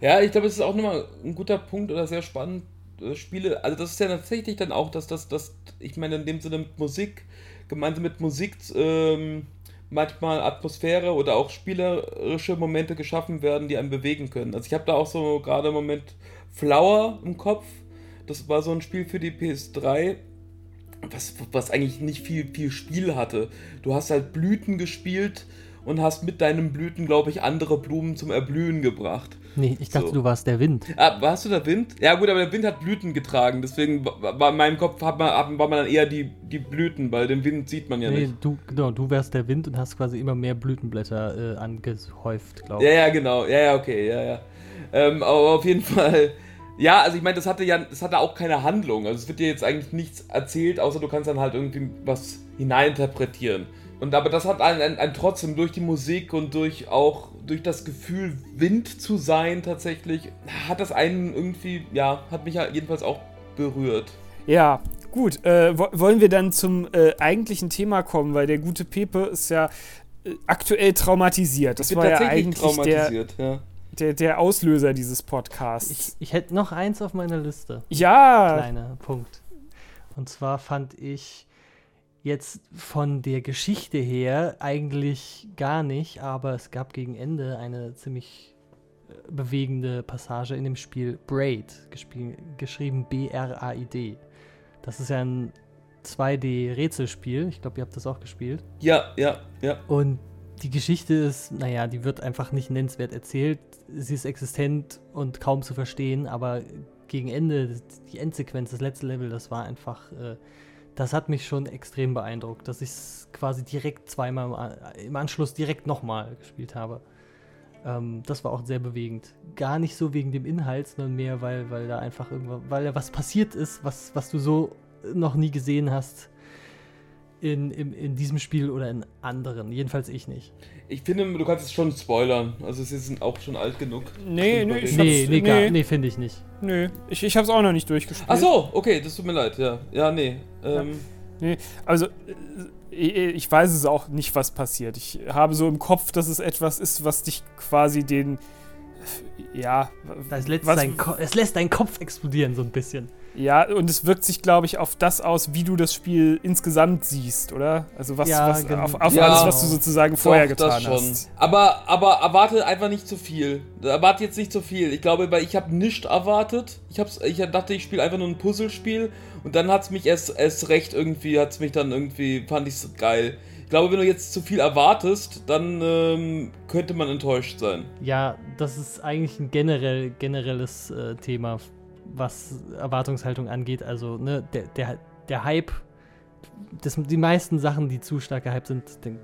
Ja, ich glaube, es ist auch nochmal ein guter Punkt oder sehr spannend. Äh, Spiele, also das ist ja tatsächlich dann auch, dass das, das, ich meine, in dem Sinne mit Musik, gemeinsam mit Musik ähm, manchmal Atmosphäre oder auch spielerische Momente geschaffen werden, die einen bewegen können. Also ich habe da auch so gerade im Moment Flower im Kopf. Das war so ein Spiel für die PS3, was, was eigentlich nicht viel, viel Spiel hatte. Du hast halt Blüten gespielt und hast mit deinen Blüten, glaube ich, andere Blumen zum Erblühen gebracht. Nee, ich dachte, so. du warst der Wind. Ah, warst du der Wind? Ja gut, aber der Wind hat Blüten getragen, deswegen war in meinem Kopf hat man, war man dann eher die, die Blüten, weil den Wind sieht man ja nee, nicht. Du, genau, du wärst der Wind und hast quasi immer mehr Blütenblätter äh, angehäuft, glaube ich. Ja, ja, genau. Ja, ja, okay, ja, ja. Ähm, aber auf jeden Fall... Ja, also ich meine, das hatte ja, das hatte auch keine Handlung. Also es wird dir jetzt eigentlich nichts erzählt, außer du kannst dann halt irgendwie was hineininterpretieren. Und aber das hat einen, einen, einen, trotzdem durch die Musik und durch auch durch das Gefühl, Wind zu sein tatsächlich, hat das einen irgendwie, ja, hat mich ja jedenfalls auch berührt. Ja, gut. Äh, wollen wir dann zum äh, eigentlichen Thema kommen, weil der gute Pepe ist ja äh, aktuell traumatisiert. Das war ja eigentlich der, ja. der, der Auslöser dieses Podcasts. Ich, ich hätte noch eins auf meiner Liste. ja, Kleiner Punkt. Und zwar fand ich jetzt von der Geschichte her eigentlich gar nicht, aber es gab gegen Ende eine ziemlich äh, bewegende Passage in dem Spiel Braid, geschrieben B-R-A-I-D. Das ist ja ein 2D-Rätselspiel. Ich glaube, ihr habt das auch gespielt. Ja, ja, ja. Und die Geschichte ist, naja, die wird einfach nicht nennenswert erzählt. Sie ist existent und kaum zu verstehen, aber gegen Ende, die Endsequenz, das letzte Level, das war einfach, äh, das hat mich schon extrem beeindruckt, dass ich es quasi direkt zweimal im Anschluss direkt nochmal gespielt habe. Ähm, das war auch sehr bewegend. Gar nicht so wegen dem Inhalt, sondern mehr, weil, weil da einfach irgendwas, weil da was passiert ist, was, was du so noch nie gesehen hast in, in, in diesem Spiel oder in anderen. Jedenfalls ich nicht. Ich finde, du kannst es schon spoilern. Also sie sind auch schon alt genug. Nee, nee, ich Nee, nee, nee. nee finde ich nicht. nö. Ich, ich habe es auch noch nicht durchgespielt. Ach so, okay, das tut mir leid, ja. Ja, nee. Ähm, Also, äh, ich weiß es auch nicht, was passiert. Ich habe so im Kopf, dass es etwas ist, was dich quasi den. Ja. Das lässt, was, dein Ko- es lässt deinen Kopf explodieren, so ein bisschen. Ja, und es wirkt sich, glaube ich, auf das aus, wie du das Spiel insgesamt siehst, oder? Also, was, Ja, was gen- auf, auf Ja. alles, was du sozusagen vorher doch, getan das schon. hast. Aber, aber erwarte einfach nicht zu viel. Erwarte jetzt nicht zu viel. Ich glaube, weil ich habe nichts erwartet. Ich, hab's, ich dachte, ich spiele einfach nur ein Puzzlespiel. Und dann hat es mich erst, erst recht irgendwie, hat es mich dann irgendwie, fand ich es geil. Ich glaube, wenn du jetzt zu viel erwartest, dann ähm, könnte man enttäuscht sein. Ja, das ist eigentlich ein generell, generelles äh, Thema, was Erwartungshaltung angeht. Also, ne, der, der, der Hype, das, die meisten Sachen, die zu stark gehypt sind, den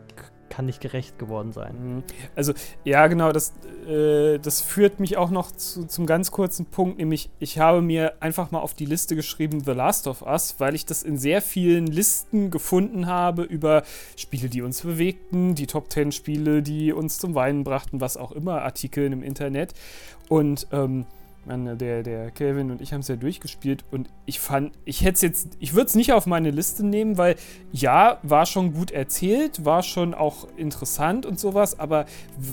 kann nicht gerecht geworden sein. Mhm. Also, ja, genau, das, äh, das führt mich auch noch zu, zum ganz kurzen Punkt, nämlich ich habe mir einfach mal auf die Liste geschrieben The Last of Us, weil ich das in sehr vielen Listen gefunden habe über Spiele, die uns bewegten, die Top 10 Spiele, die uns zum Weinen brachten, was auch immer, Artikeln im Internet. Und ähm, meine, der, der Kelvin und ich haben es ja durchgespielt und ich fand, ich hätte es jetzt, ich würde es nicht auf meine Liste nehmen, weil ja, war schon gut erzählt, war schon auch interessant und sowas, aber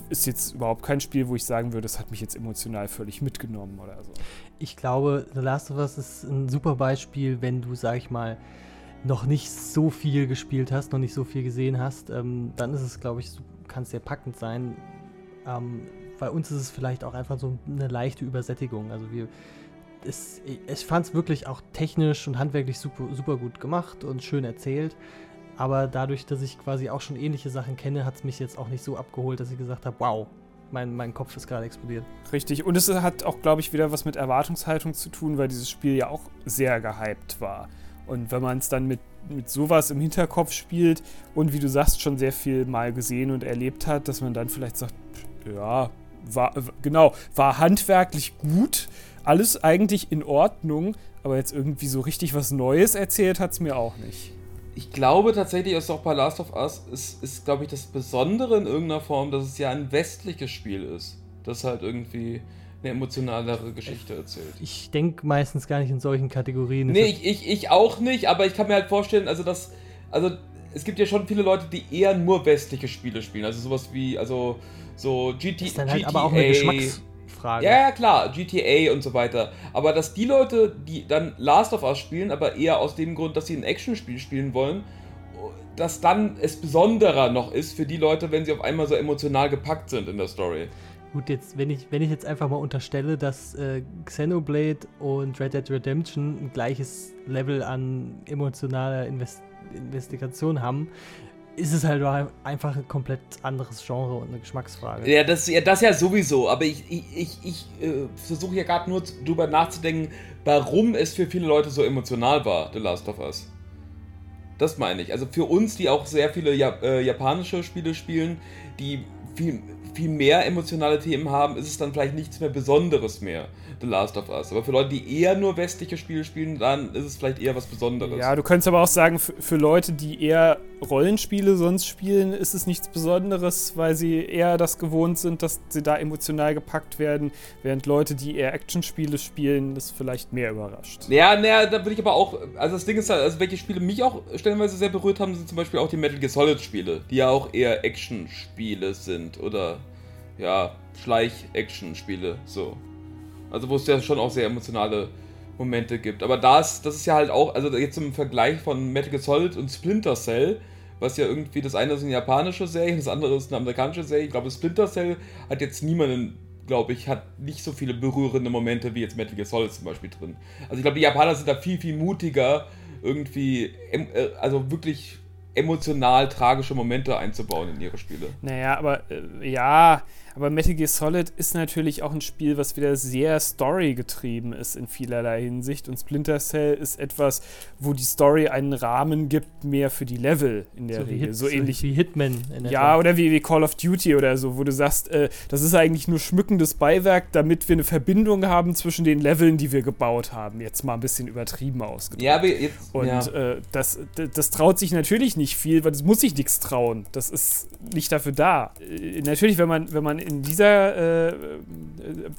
ist jetzt überhaupt kein Spiel, wo ich sagen würde, das hat mich jetzt emotional völlig mitgenommen oder so. Ich glaube, The Last of Us ist ein super Beispiel, wenn du, sag ich mal, noch nicht so viel gespielt hast, noch nicht so viel gesehen hast, ähm, dann ist es, glaube ich, kann es sehr packend sein. Ähm, bei uns ist es vielleicht auch einfach so eine leichte Übersättigung. Also wir, es, ich fand es wirklich auch technisch und handwerklich super, super gut gemacht und schön erzählt. Aber dadurch, dass ich quasi auch schon ähnliche Sachen kenne, hat es mich jetzt auch nicht so abgeholt, dass ich gesagt habe, wow, mein, mein Kopf ist gerade explodiert. Richtig. Und es hat auch, glaube ich, wieder was mit Erwartungshaltung zu tun, weil dieses Spiel ja auch sehr gehypt war. Und wenn man es dann mit, mit sowas im Hinterkopf spielt und wie du sagst, schon sehr viel mal gesehen und erlebt hat, dass man dann vielleicht sagt, ja, war, genau, war handwerklich gut, alles eigentlich in Ordnung, aber jetzt irgendwie so richtig was Neues erzählt hat es mir auch nicht. Ich glaube tatsächlich, dass auch bei Last of Us ist, ist glaube ich, das Besondere in irgendeiner Form, dass es ja ein westliches Spiel ist. Das halt irgendwie eine emotionalere Geschichte erzählt. Ich denke meistens gar nicht in solchen Kategorien. Nee, ich, ich, ich auch nicht, aber ich kann mir halt vorstellen, also das, also es gibt ja schon viele Leute, die eher nur westliche Spiele spielen. Also sowas wie, also so GT, ist dann halt GTA. aber auch eine Geschmacksfrage. Ja, ja, klar, GTA und so weiter. Aber dass die Leute, die dann Last of Us spielen, aber eher aus dem Grund, dass sie ein Actionspiel spielen wollen, dass dann es besonderer noch ist für die Leute, wenn sie auf einmal so emotional gepackt sind in der Story. Gut, jetzt, wenn ich, wenn ich jetzt einfach mal unterstelle, dass äh, Xenoblade und Red Dead Redemption ein gleiches Level an emotionaler Invest Investigation haben, ist es halt einfach ein komplett anderes Genre und eine Geschmacksfrage. Ja, das, ja, das ja sowieso, aber ich, ich, ich, ich äh, versuche ja gerade nur drüber nachzudenken, warum es für viele Leute so emotional war, The Last of Us. Das meine ich. Also für uns, die auch sehr viele Jap äh, japanische Spiele spielen, die viel, viel mehr emotionale Themen haben, ist es dann vielleicht nichts mehr Besonderes mehr, The Last of Us. Aber für Leute, die eher nur westliche Spiele spielen, dann ist es vielleicht eher was Besonderes. Ja, du könntest aber auch sagen, für, für Leute, die eher Rollenspiele sonst spielen, ist es nichts Besonderes, weil sie eher das gewohnt sind, dass sie da emotional gepackt werden, während Leute, die eher Actionspiele spielen, das vielleicht mehr überrascht. Ja, naja, da würde ich aber auch, also das Ding ist halt, also welche Spiele mich auch stellenweise sehr berührt haben, sind zum Beispiel auch die Metal Gear Solid Spiele, die ja auch eher Actionspiele sind oder ja, Schleich-Action-Spiele, so. Also wo es ja schon auch sehr emotionale Momente gibt. Aber das, das ist ja halt auch, also jetzt im Vergleich von Metal Gear Solid und Splinter Cell, was ja irgendwie, das eine ist eine japanische Serie, das andere ist eine amerikanische Serie. Ich glaube, Splinter Cell hat jetzt niemanden, glaube ich, hat nicht so viele berührende Momente wie jetzt Metal Gear Solid zum Beispiel drin. Also ich glaube, die Japaner sind da viel, viel mutiger, irgendwie, äh, also wirklich emotional tragische Momente einzubauen in ihre Spiele. Naja, aber äh, ja, aber Metal Gear Solid ist natürlich auch ein Spiel, was wieder sehr story-getrieben ist in vielerlei Hinsicht. Und Splinter Cell ist etwas, wo die Story einen Rahmen gibt, mehr für die Level in der so Regel. Hit, so ähnlich wie Hitman. ja, oder wie, wie Call of Duty oder so, wo du sagst, äh, das ist eigentlich nur schmückendes Beiwerk, damit wir eine Verbindung haben zwischen den Leveln, die wir gebaut haben. Jetzt mal ein bisschen übertrieben ausgedrückt. Ja, aber jetzt. Und ja. äh, das, das traut sich natürlich nicht viel, weil es muss sich nichts trauen. Das ist nicht dafür da. Äh, natürlich, wenn man, wenn man in dieser äh,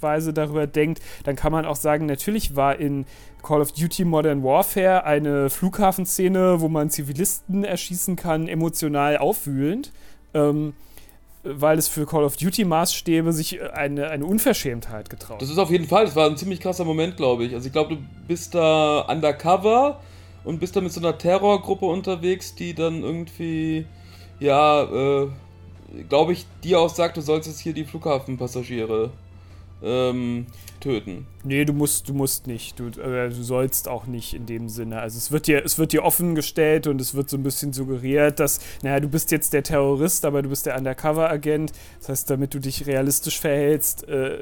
Weise darüber denkt, dann kann man auch sagen, natürlich war in Call of Duty Modern Warfare eine Flughafenszene, wo man Zivilisten erschießen kann, emotional aufwühlend. Ähm, weil es für Call of Duty Maßstäbe sich eine, eine Unverschämtheit getraut. Das ist auf jeden Fall, das war ein ziemlich krasser Moment, glaube ich. Also ich glaube, du bist da undercover und bist da mit so einer Terrorgruppe unterwegs, die dann irgendwie, ja, äh, glaube ich, dir auch sagt, du sollst jetzt hier die Flughafenpassagiere ähm, töten. Nee, du musst, du musst nicht. Du, äh, du sollst auch nicht in dem Sinne. Also es wird dir, es wird dir offen gestellt und es wird so ein bisschen suggeriert, dass, naja, du bist jetzt der Terrorist, aber du bist der Undercover-Agent. Das heißt, damit du dich realistisch verhältst, äh,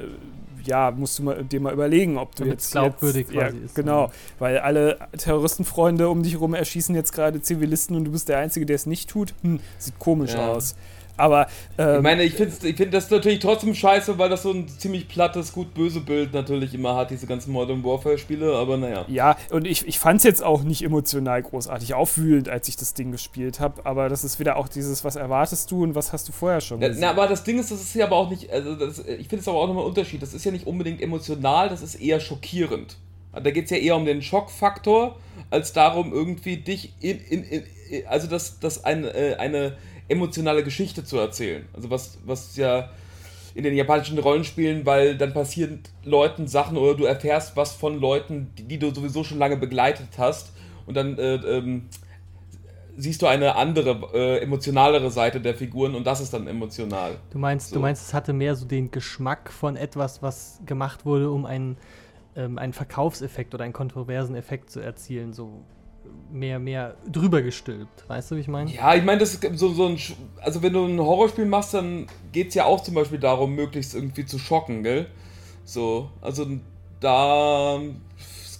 ja, musst du mal, dir mal überlegen, ob du Damit jetzt glaubwürdig jetzt, quasi ja, ist. Genau, weil alle Terroristenfreunde um dich herum erschießen jetzt gerade Zivilisten und du bist der Einzige, der es nicht tut. Hm, sieht komisch Ja. aus. Aber ähm, Ich meine, ich finde ich find das natürlich trotzdem scheiße, weil das so ein ziemlich plattes, gut-böse Bild natürlich immer hat, diese ganzen Modern Warfare-Spiele, aber naja. Ja, und ich, ich fand es jetzt auch nicht emotional großartig aufwühlend, als ich das Ding gespielt habe. Aber das ist wieder auch dieses, was erwartest du und was hast du vorher schon Na, gesehen. na, aber das Ding ist, das ist ja aber auch nicht, also das, ich finde es aber auch nochmal ein Unterschied. Das ist ja nicht unbedingt emotional, das ist eher schockierend. Da geht es ja eher um den Schockfaktor, als darum, irgendwie dich in, in, in also das, das eine, äh, eine emotionale Geschichte zu erzählen. Also was, was ja in den japanischen Rollenspielen, weil dann passieren Leuten Sachen oder du erfährst was von Leuten, die, die du sowieso schon lange begleitet hast und dann äh, ähm, siehst du eine andere, äh, emotionalere Seite der Figuren und das ist dann emotional. Du meinst, So. du meinst, es hatte mehr so den Geschmack von etwas, was gemacht wurde, um einen, ähm, einen Verkaufseffekt oder einen kontroversen Effekt zu erzielen, so mehr, mehr drüber gestülpt. Weißt du, wie ich meine? Ja, ich meine, das ist so, so ein. Sch- Also, wenn du ein Horrorspiel machst, dann geht es ja auch zum Beispiel darum, möglichst irgendwie zu schocken, gell? So, also da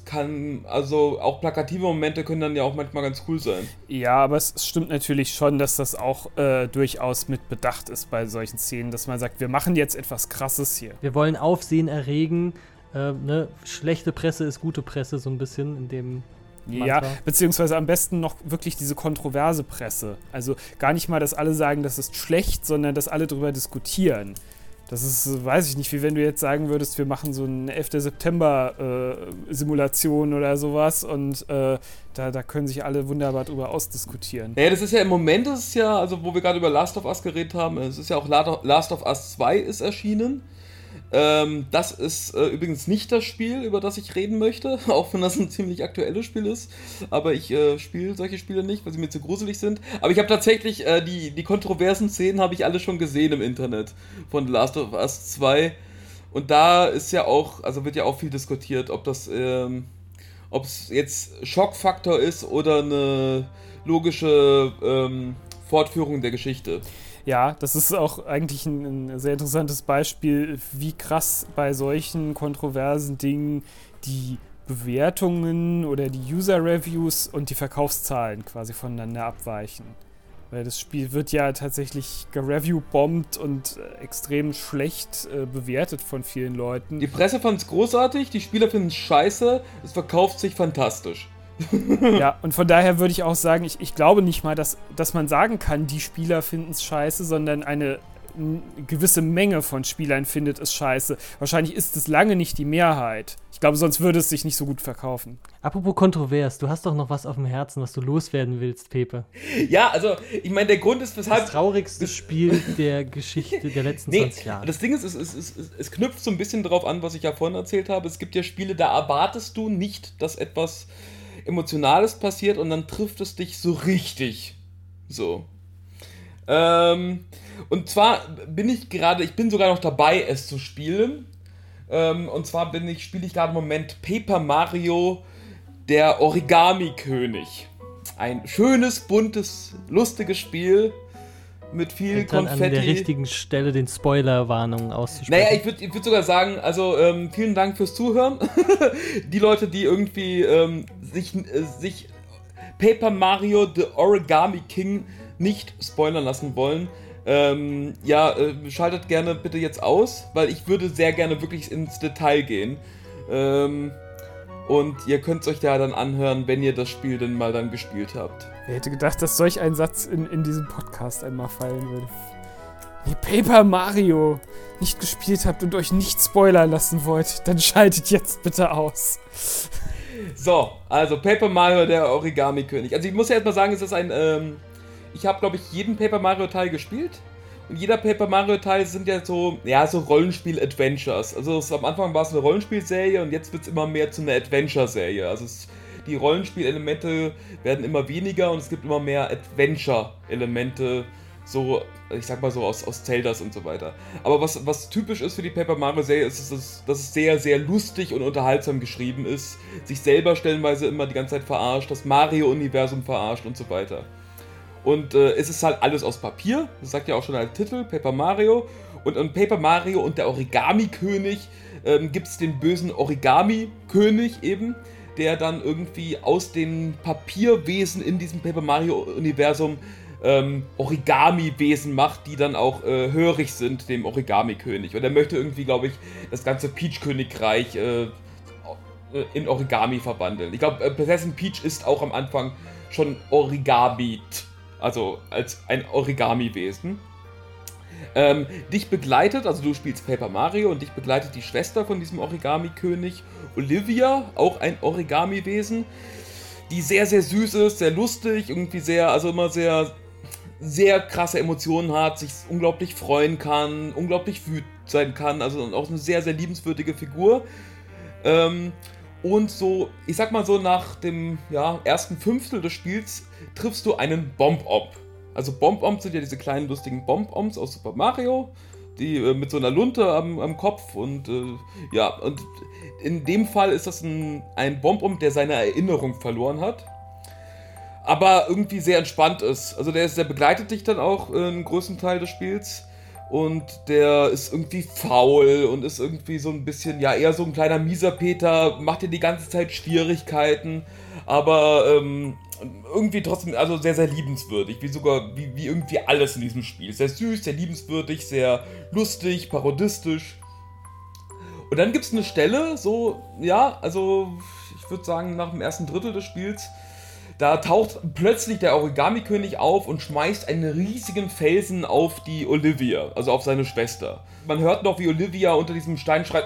kann. Also, auch plakative Momente können dann ja auch manchmal ganz cool sein. Ja, aber es stimmt natürlich schon, dass das auch äh, durchaus mit Bedacht ist bei solchen Szenen, dass man sagt, wir machen jetzt etwas Krasses hier. Wir wollen Aufsehen erregen. Äh, ne? Schlechte Presse ist gute Presse, so ein bisschen in dem. Ja, Mantra. beziehungsweise am besten noch wirklich diese kontroverse Presse. Also gar nicht mal, dass alle sagen, das ist schlecht, sondern dass alle darüber diskutieren. Das ist, äh, weiß ich nicht, wie wenn du jetzt sagen würdest, wir machen so eine 11. September-Simulation oder sowas und äh, da, da können sich alle wunderbar drüber ausdiskutieren. Naja, das ist ja im Moment, ist es ja, also wo wir gerade über Last of Us geredet haben, es ist ja auch La- Last of Us 2 ist erschienen. Ähm, das ist äh, übrigens nicht das Spiel, über das ich reden möchte, [laughs] auch wenn das ein ziemlich aktuelles Spiel ist. Aber ich äh, spiele solche Spiele nicht, weil sie mir zu gruselig sind. Aber ich habe tatsächlich äh, die, die kontroversen Szenen habe ich alle schon gesehen im Internet von The Last of Us 2. Und da ist ja auch, also wird ja auch viel diskutiert, ob das, ähm, ob es jetzt Schockfaktor ist oder eine logische ähm, Fortführung der Geschichte. Ja, das ist auch eigentlich ein, ein sehr interessantes Beispiel, wie krass bei solchen kontroversen Dingen die Bewertungen oder die User-Reviews und die Verkaufszahlen quasi voneinander abweichen. Weil das Spiel wird ja tatsächlich gereview-bombt und äh, extrem schlecht äh, bewertet von vielen Leuten. Die Presse fand es großartig, die Spieler finden es scheiße, es verkauft sich fantastisch. [laughs] ja, und von daher würde ich auch sagen, ich, ich glaube nicht mal, dass, dass man sagen kann, die Spieler finden es scheiße, sondern eine gewisse Menge von Spielern findet es scheiße. Wahrscheinlich ist es lange nicht die Mehrheit. Ich glaube, sonst würde es sich nicht so gut verkaufen. Apropos kontrovers, du hast doch noch was auf dem Herzen, was du loswerden willst, Pepe. Ja, also, ich meine, der Grund ist, weshalb. Das traurigste Spiel der Geschichte der letzten nee, 20 Jahre. Das Ding ist, es, es, es, es knüpft so ein bisschen darauf an, was ich ja vorhin erzählt habe. Es gibt ja Spiele, da erwartest du nicht, dass etwas Emotionales passiert und dann trifft es dich so richtig. So. Ähm, und zwar bin ich gerade, ich bin sogar noch dabei, es zu spielen. Ähm, und zwar bin ich, spiele ich gerade im Moment Paper Mario, der Origami-König. Ein schönes, buntes, lustiges Spiel mit viel Und dann Konfetti. an der richtigen Stelle den Spoiler-Warnungen auszusprechen. Naja, ich würde ich würd sogar sagen, also ähm, vielen Dank fürs Zuhören. [laughs] die Leute, die irgendwie ähm, sich, äh, sich Paper Mario The Origami King nicht spoilern lassen wollen, ähm, ja, äh, schaltet gerne bitte jetzt aus, weil ich würde sehr gerne wirklich ins Detail gehen. Ähm, und ihr könnt es euch ja dann anhören, wenn ihr das Spiel dann mal dann gespielt habt. Wer hätte gedacht, dass solch ein Satz in, in diesem Podcast einmal fallen würde? Wenn ihr Paper Mario nicht gespielt habt und euch nicht spoilern lassen wollt, dann schaltet jetzt bitte aus. So, also Paper Mario, der Origami-König. Also ich muss ja erstmal sagen, es ist ein ähm, ich habe, glaube ich, jeden Paper Mario Teil gespielt. Und jeder Paper Mario Teil sind ja so, ja, so Rollenspiel-Adventures. Also es, am Anfang war es eine Rollenspielserie und jetzt wird es immer mehr zu einer Adventure-Serie. Also es, die Rollenspielelemente werden immer weniger und es gibt immer mehr Adventure-Elemente, so, ich sag mal so aus, aus Zeldas und so weiter. Aber was, was typisch ist für die Paper Mario Serie, ist, dass es, dass es sehr, sehr lustig und unterhaltsam geschrieben ist, sich selber stellenweise immer die ganze Zeit verarscht, das Mario-Universum verarscht und so weiter. Und äh, es ist halt alles aus Papier. Das sagt ja auch schon der Titel, Paper Mario. Und in Paper Mario und der Origami-König ähm, gibt es den bösen Origami-König eben, der dann irgendwie aus den Papierwesen in diesem Paper Mario-Universum ähm, Origami-Wesen macht, die dann auch äh, hörig sind dem Origami-König. Und er möchte irgendwie, glaube ich, das ganze Peach-Königreich äh, äh in Origami verwandeln. Ich glaube, äh, Prinzessin Peach ist auch am Anfang schon Origami. Also als ein Origami-Wesen. Ähm, dich begleitet, also du spielst Paper Mario und dich begleitet die Schwester von diesem Origami-König, Olivia, auch ein Origami-Wesen, die sehr, sehr süß ist, sehr lustig, irgendwie sehr, also immer sehr, sehr krasse Emotionen hat, sich unglaublich freuen kann, unglaublich wütend sein kann, also auch eine sehr, sehr liebenswürdige Figur. Ähm, und so, ich sag mal so, nach dem ja, ersten Fünftel des Spiels triffst du einen Bomb-Omb. Also Bomb-Ombs sind ja diese kleinen lustigen Bomb-Ombs aus Super Mario, die äh, mit so einer Lunte am, am Kopf und äh, ja, und in dem Fall ist das ein, ein Bomb-Omb, der seine Erinnerung verloren hat. Aber irgendwie sehr entspannt ist. Also der, ist, der begleitet dich dann auch äh, einen größten Teil des Spiels und der ist irgendwie faul und ist irgendwie so ein bisschen, ja, eher so ein kleiner Mieserpeter, macht dir die ganze Zeit Schwierigkeiten, aber ähm, irgendwie trotzdem, also sehr, sehr liebenswürdig, wie sogar, wie, wie irgendwie alles in diesem Spiel. Sehr süß, sehr liebenswürdig, sehr lustig, parodistisch. Und dann gibt es eine Stelle, so, ja, also ich würde sagen, nach dem ersten Drittel des Spiels, da taucht plötzlich der Origami-König auf und schmeißt einen riesigen Felsen auf die Olivia, also auf seine Schwester. Man hört noch, wie Olivia unter diesem Stein schreit.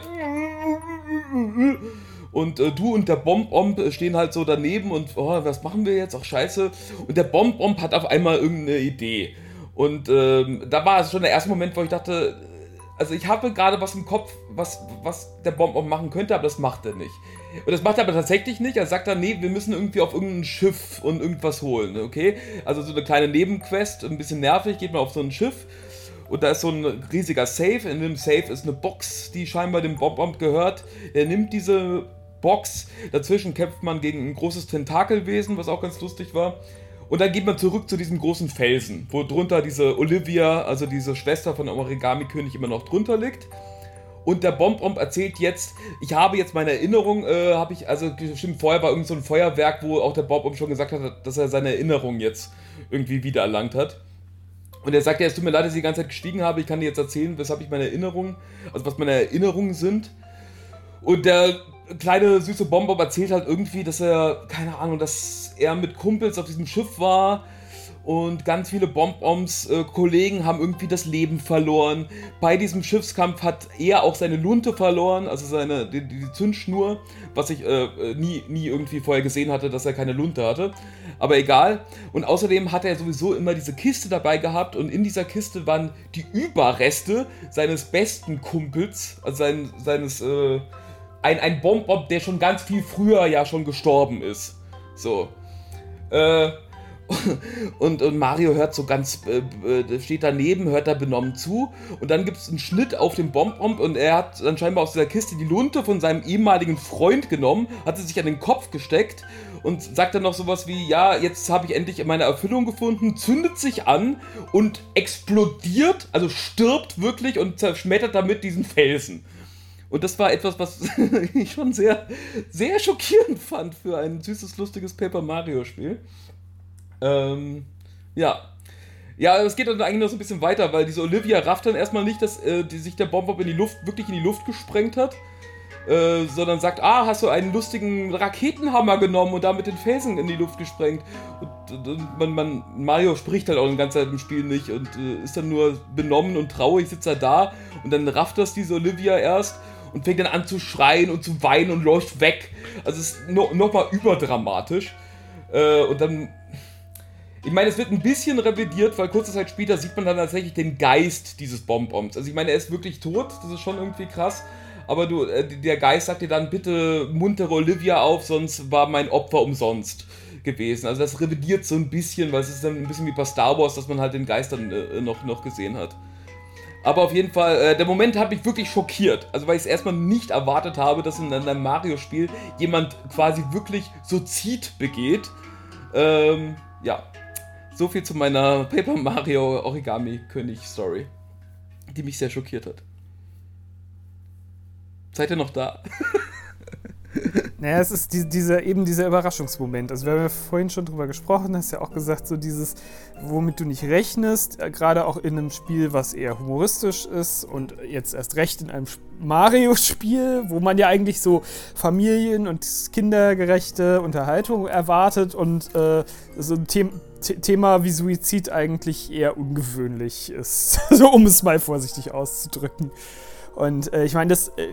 Und äh, du und der Bomb-Omb stehen halt so daneben und, oh, was machen wir jetzt? Ach, scheiße. Und der Bomb-Omb hat auf einmal irgendeine Idee. Und ähm, da war es schon der erste Moment, wo ich dachte, also ich habe gerade was im Kopf, was, was der Bomb-Omb machen könnte, aber das macht er nicht. Und das macht er aber tatsächlich nicht. Er sagt dann, nee, wir müssen irgendwie auf irgendein Schiff und irgendwas holen, okay? Also so eine kleine Nebenquest, ein bisschen nervig, geht man auf so ein Schiff. Und da ist so ein riesiger Safe. In dem Safe ist eine Box, die scheinbar dem Bob-Bomb gehört. Er nimmt diese Box. Dazwischen kämpft man gegen ein großes Tentakelwesen, was auch ganz lustig war. Und dann geht man zurück zu diesem großen Felsen, wo drunter diese Olivia, also diese Schwester von Origami-König, immer noch drunter liegt. Und der Bomb-Omb erzählt jetzt, ich habe jetzt meine Erinnerung, äh, habe ich, also bestimmt vorher war irgend so ein Feuerwerk, wo auch der Bomb-Omb schon gesagt hat, dass er seine Erinnerung jetzt irgendwie wiedererlangt hat. Und er sagt ja, es tut mir leid, dass ich die ganze Zeit gestiegen habe, ich kann dir jetzt erzählen, weshalb ich meine Erinnerungen, also was meine Erinnerungen sind. Und der kleine süße Bomber erzählt halt irgendwie, dass er, keine Ahnung, dass er mit Kumpels auf diesem Schiff war und ganz viele Bomboms äh, Kollegen haben irgendwie das Leben verloren. Bei diesem Schiffskampf hat er auch seine Lunte verloren, also seine die, die Zündschnur, was ich äh, äh, nie, nie irgendwie vorher gesehen hatte, dass er keine Lunte hatte. Aber egal. Und außerdem hat er sowieso immer diese Kiste dabei gehabt und in dieser Kiste waren die Überreste seines besten Kumpels, also sein, seines äh, ein, ein Bomb, der schon ganz viel früher ja schon gestorben ist. So. Äh, [laughs] und, und Mario hört so ganz, äh, äh, steht daneben, hört da benommen zu. Und dann gibt es einen Schnitt auf den Bonbon und er hat dann scheinbar aus dieser Kiste die Lunte von seinem ehemaligen Freund genommen, hat sie sich an den Kopf gesteckt und sagt dann noch sowas wie, ja, jetzt habe ich endlich meine Erfüllung gefunden, zündet sich an und explodiert, also stirbt wirklich und zerschmettert damit diesen Felsen. Und das war etwas, was [laughs] ich schon sehr, sehr schockierend fand für ein süßes, lustiges Paper Mario Spiel. Ähm, ja. Ja, es geht dann eigentlich noch so ein bisschen weiter, weil diese Olivia rafft dann erstmal nicht, dass äh, die sich der Bomber in die Luft, wirklich in die Luft gesprengt hat. Äh, sondern sagt, ah, hast du einen lustigen Raketenhammer genommen und damit den Felsen in die Luft gesprengt. Und, und man, man, Mario spricht halt auch die ganze Zeit im Spiel nicht und äh, ist dann nur benommen und traurig, sitzt er da und dann rafft das diese Olivia erst und fängt dann an zu schreien und zu weinen und läuft weg. Also es ist no, nochmal überdramatisch. Äh, und dann. Ich meine, es wird ein bisschen revidiert, weil kurze Zeit später sieht man dann tatsächlich den Geist dieses Bonbons. Also ich meine, er ist wirklich tot, das ist schon irgendwie krass. Aber du, äh, der Geist sagt dir dann, bitte muntere Olivia auf, sonst war mein Opfer umsonst gewesen. Also das revidiert so ein bisschen, weil es ist dann ein bisschen wie bei Star Wars, dass man halt den Geist dann äh, noch, noch gesehen hat. Aber auf jeden Fall, äh, der Moment hat mich wirklich schockiert. Also, weil ich es erstmal nicht erwartet habe, dass in einem Mario-Spiel jemand quasi wirklich Suizid begeht. Ähm, ja. So viel zu meiner Paper Mario Origami König Story, die mich sehr schockiert hat. Seid ihr noch da? [laughs] Naja, es ist die, dieser, eben dieser Überraschungsmoment. Also wir haben ja vorhin schon drüber gesprochen, hast ja auch gesagt, so dieses, womit du nicht rechnest, äh, gerade auch in einem Spiel, was eher humoristisch ist und jetzt erst recht in einem Mario-Spiel, wo man ja eigentlich so Familien- und kindergerechte Unterhaltung erwartet und äh, so ein Thema Thema wie Suizid eigentlich eher ungewöhnlich ist. [laughs] so um es mal vorsichtig auszudrücken. Und äh, ich meine, das, äh,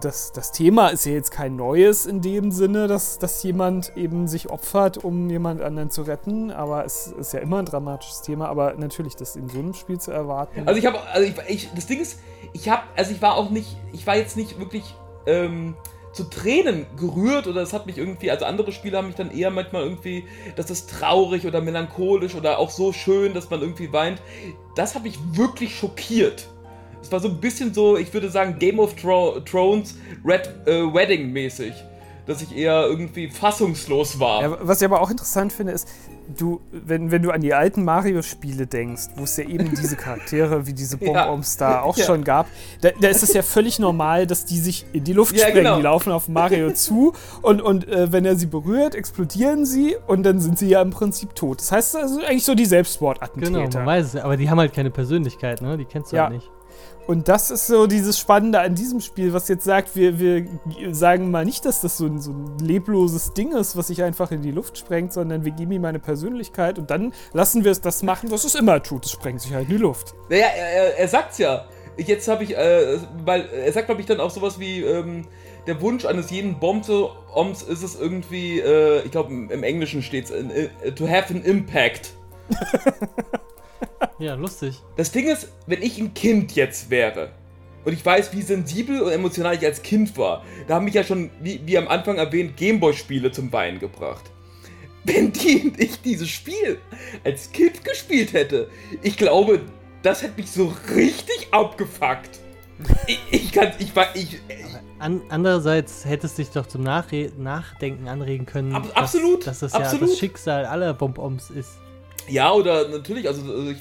das, das Thema ist ja jetzt kein neues in dem Sinne, dass, dass jemand eben sich opfert, um jemand anderen zu retten. Aber es ist ja immer ein dramatisches Thema. Aber natürlich, das in so einem Spiel zu erwarten. Also ich habe, also ich, ich, das Ding ist, ich habe, also ich war auch nicht, ich war jetzt nicht wirklich ähm, zu Tränen gerührt oder es hat mich irgendwie, also andere Spiele haben mich dann eher manchmal irgendwie, das ist traurig oder melancholisch oder auch so schön, dass man irgendwie weint. Das hat mich wirklich schockiert. Es war so ein bisschen so, ich würde sagen, Game of Tro Thrones Red äh, Wedding mäßig. Dass ich eher irgendwie fassungslos war. Ja, was ich aber auch interessant finde, ist, du, wenn, wenn du an die alten Mario-Spiele denkst, wo es ja eben diese Charaktere wie diese [laughs] Bomboms ja. da auch ja. schon gab, da, da, ist es ja völlig normal, dass die sich in die Luft ja, sprengen. Genau. Die laufen auf Mario [laughs] zu und, und äh, wenn er sie berührt, explodieren sie und dann sind sie ja im Prinzip tot. Das heißt also eigentlich so die Selbstmordattentäter. Genau, man weiß es, aber die haben halt keine Persönlichkeit, ne? Die kennst du ja halt nicht. Und das ist so dieses Spannende an diesem Spiel, was jetzt sagt, wir, wir sagen mal nicht, dass das so ein, so ein lebloses Ding ist, was sich einfach in die Luft sprengt, sondern wir geben ihm eine Persönlichkeit und dann lassen wir es das machen, was es immer tut. Es sprengt sich halt in die Luft. Naja, er, er sagt's ja. Jetzt habe ich, äh, weil er sagt, glaube ich, dann auch sowas wie, ähm, der Wunsch eines jeden Bombe-Oms ist es irgendwie, äh, ich glaube, im Englischen steht's, äh, to have an impact. [laughs] Ja, lustig. Das Ding ist, wenn ich ein Kind jetzt wäre und ich weiß, wie sensibel und emotional ich als Kind war, da haben mich ja schon, wie, wie am Anfang erwähnt, Gameboy-Spiele zum Weinen gebracht. Wenn die und ich dieses Spiel als Kind gespielt hätte, ich glaube, das hätte mich so richtig abgefuckt. Ich, ich kann, ich war, ich. An, andererseits hättest du dich doch zum Nachre Nachdenken anregen können. Ab, absolut. Dass, dass das absolut. ja das Schicksal aller Bomboms ist. Ja, oder natürlich, also, also ich,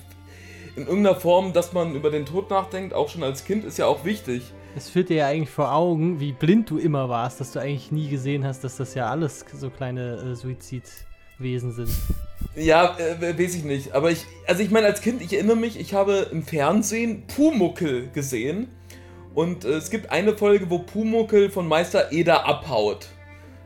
in irgendeiner Form, dass man über den Tod nachdenkt, auch schon als Kind, ist ja auch wichtig. Es führt dir ja eigentlich vor Augen, wie blind du immer warst, dass du eigentlich nie gesehen hast, dass das ja alles so kleine äh, Suizidwesen sind. Ja, äh, weiß ich nicht. Aber ich, also ich meine, als Kind, ich erinnere mich, ich habe im Fernsehen Pumuckel gesehen. Und äh, es gibt eine Folge, wo Pumuckel von Meister Eder abhaut.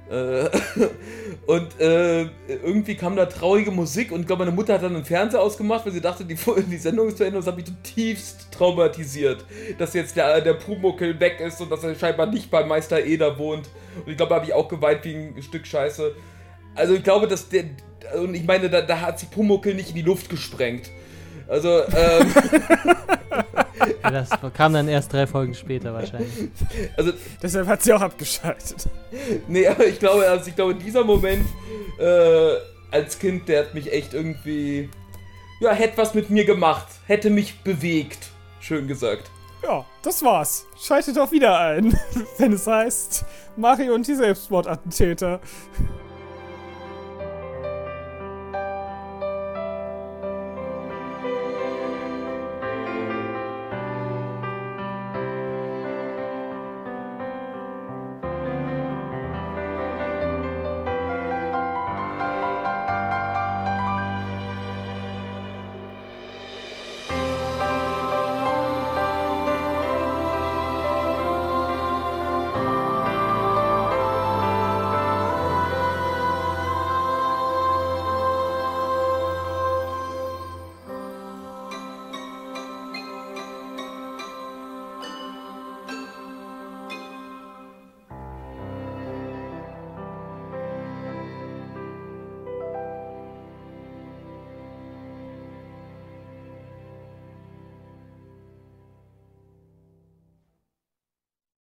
Äh, [laughs] und äh, irgendwie kam da traurige Musik und ich glaube, meine Mutter hat dann den Fernseher ausgemacht, weil sie dachte, die, [laughs] die Sendung ist zu Ende und das hat mich zutiefst traumatisiert, dass jetzt der, der Pumuckel weg ist und dass er scheinbar nicht bei Meister Eder wohnt. Und ich glaube, da habe ich auch geweint wie ein Stück Scheiße. Also ich glaube, dass der, und ich meine, da, da hat sich Pumuckel nicht in die Luft gesprengt. Also, ähm. [laughs] ja, das kam dann erst drei Folgen später wahrscheinlich. Also, Deshalb hat sie auch abgeschaltet. Nee, aber ich glaube, also ich glaube, dieser Moment äh, als Kind, der hat mich echt irgendwie. Ja, hätte was mit mir gemacht. Hätte mich bewegt. Schön gesagt. Ja, das war's. Schaltet auch wieder ein, [laughs] wenn es heißt Mario und die Selbstmordattentäter.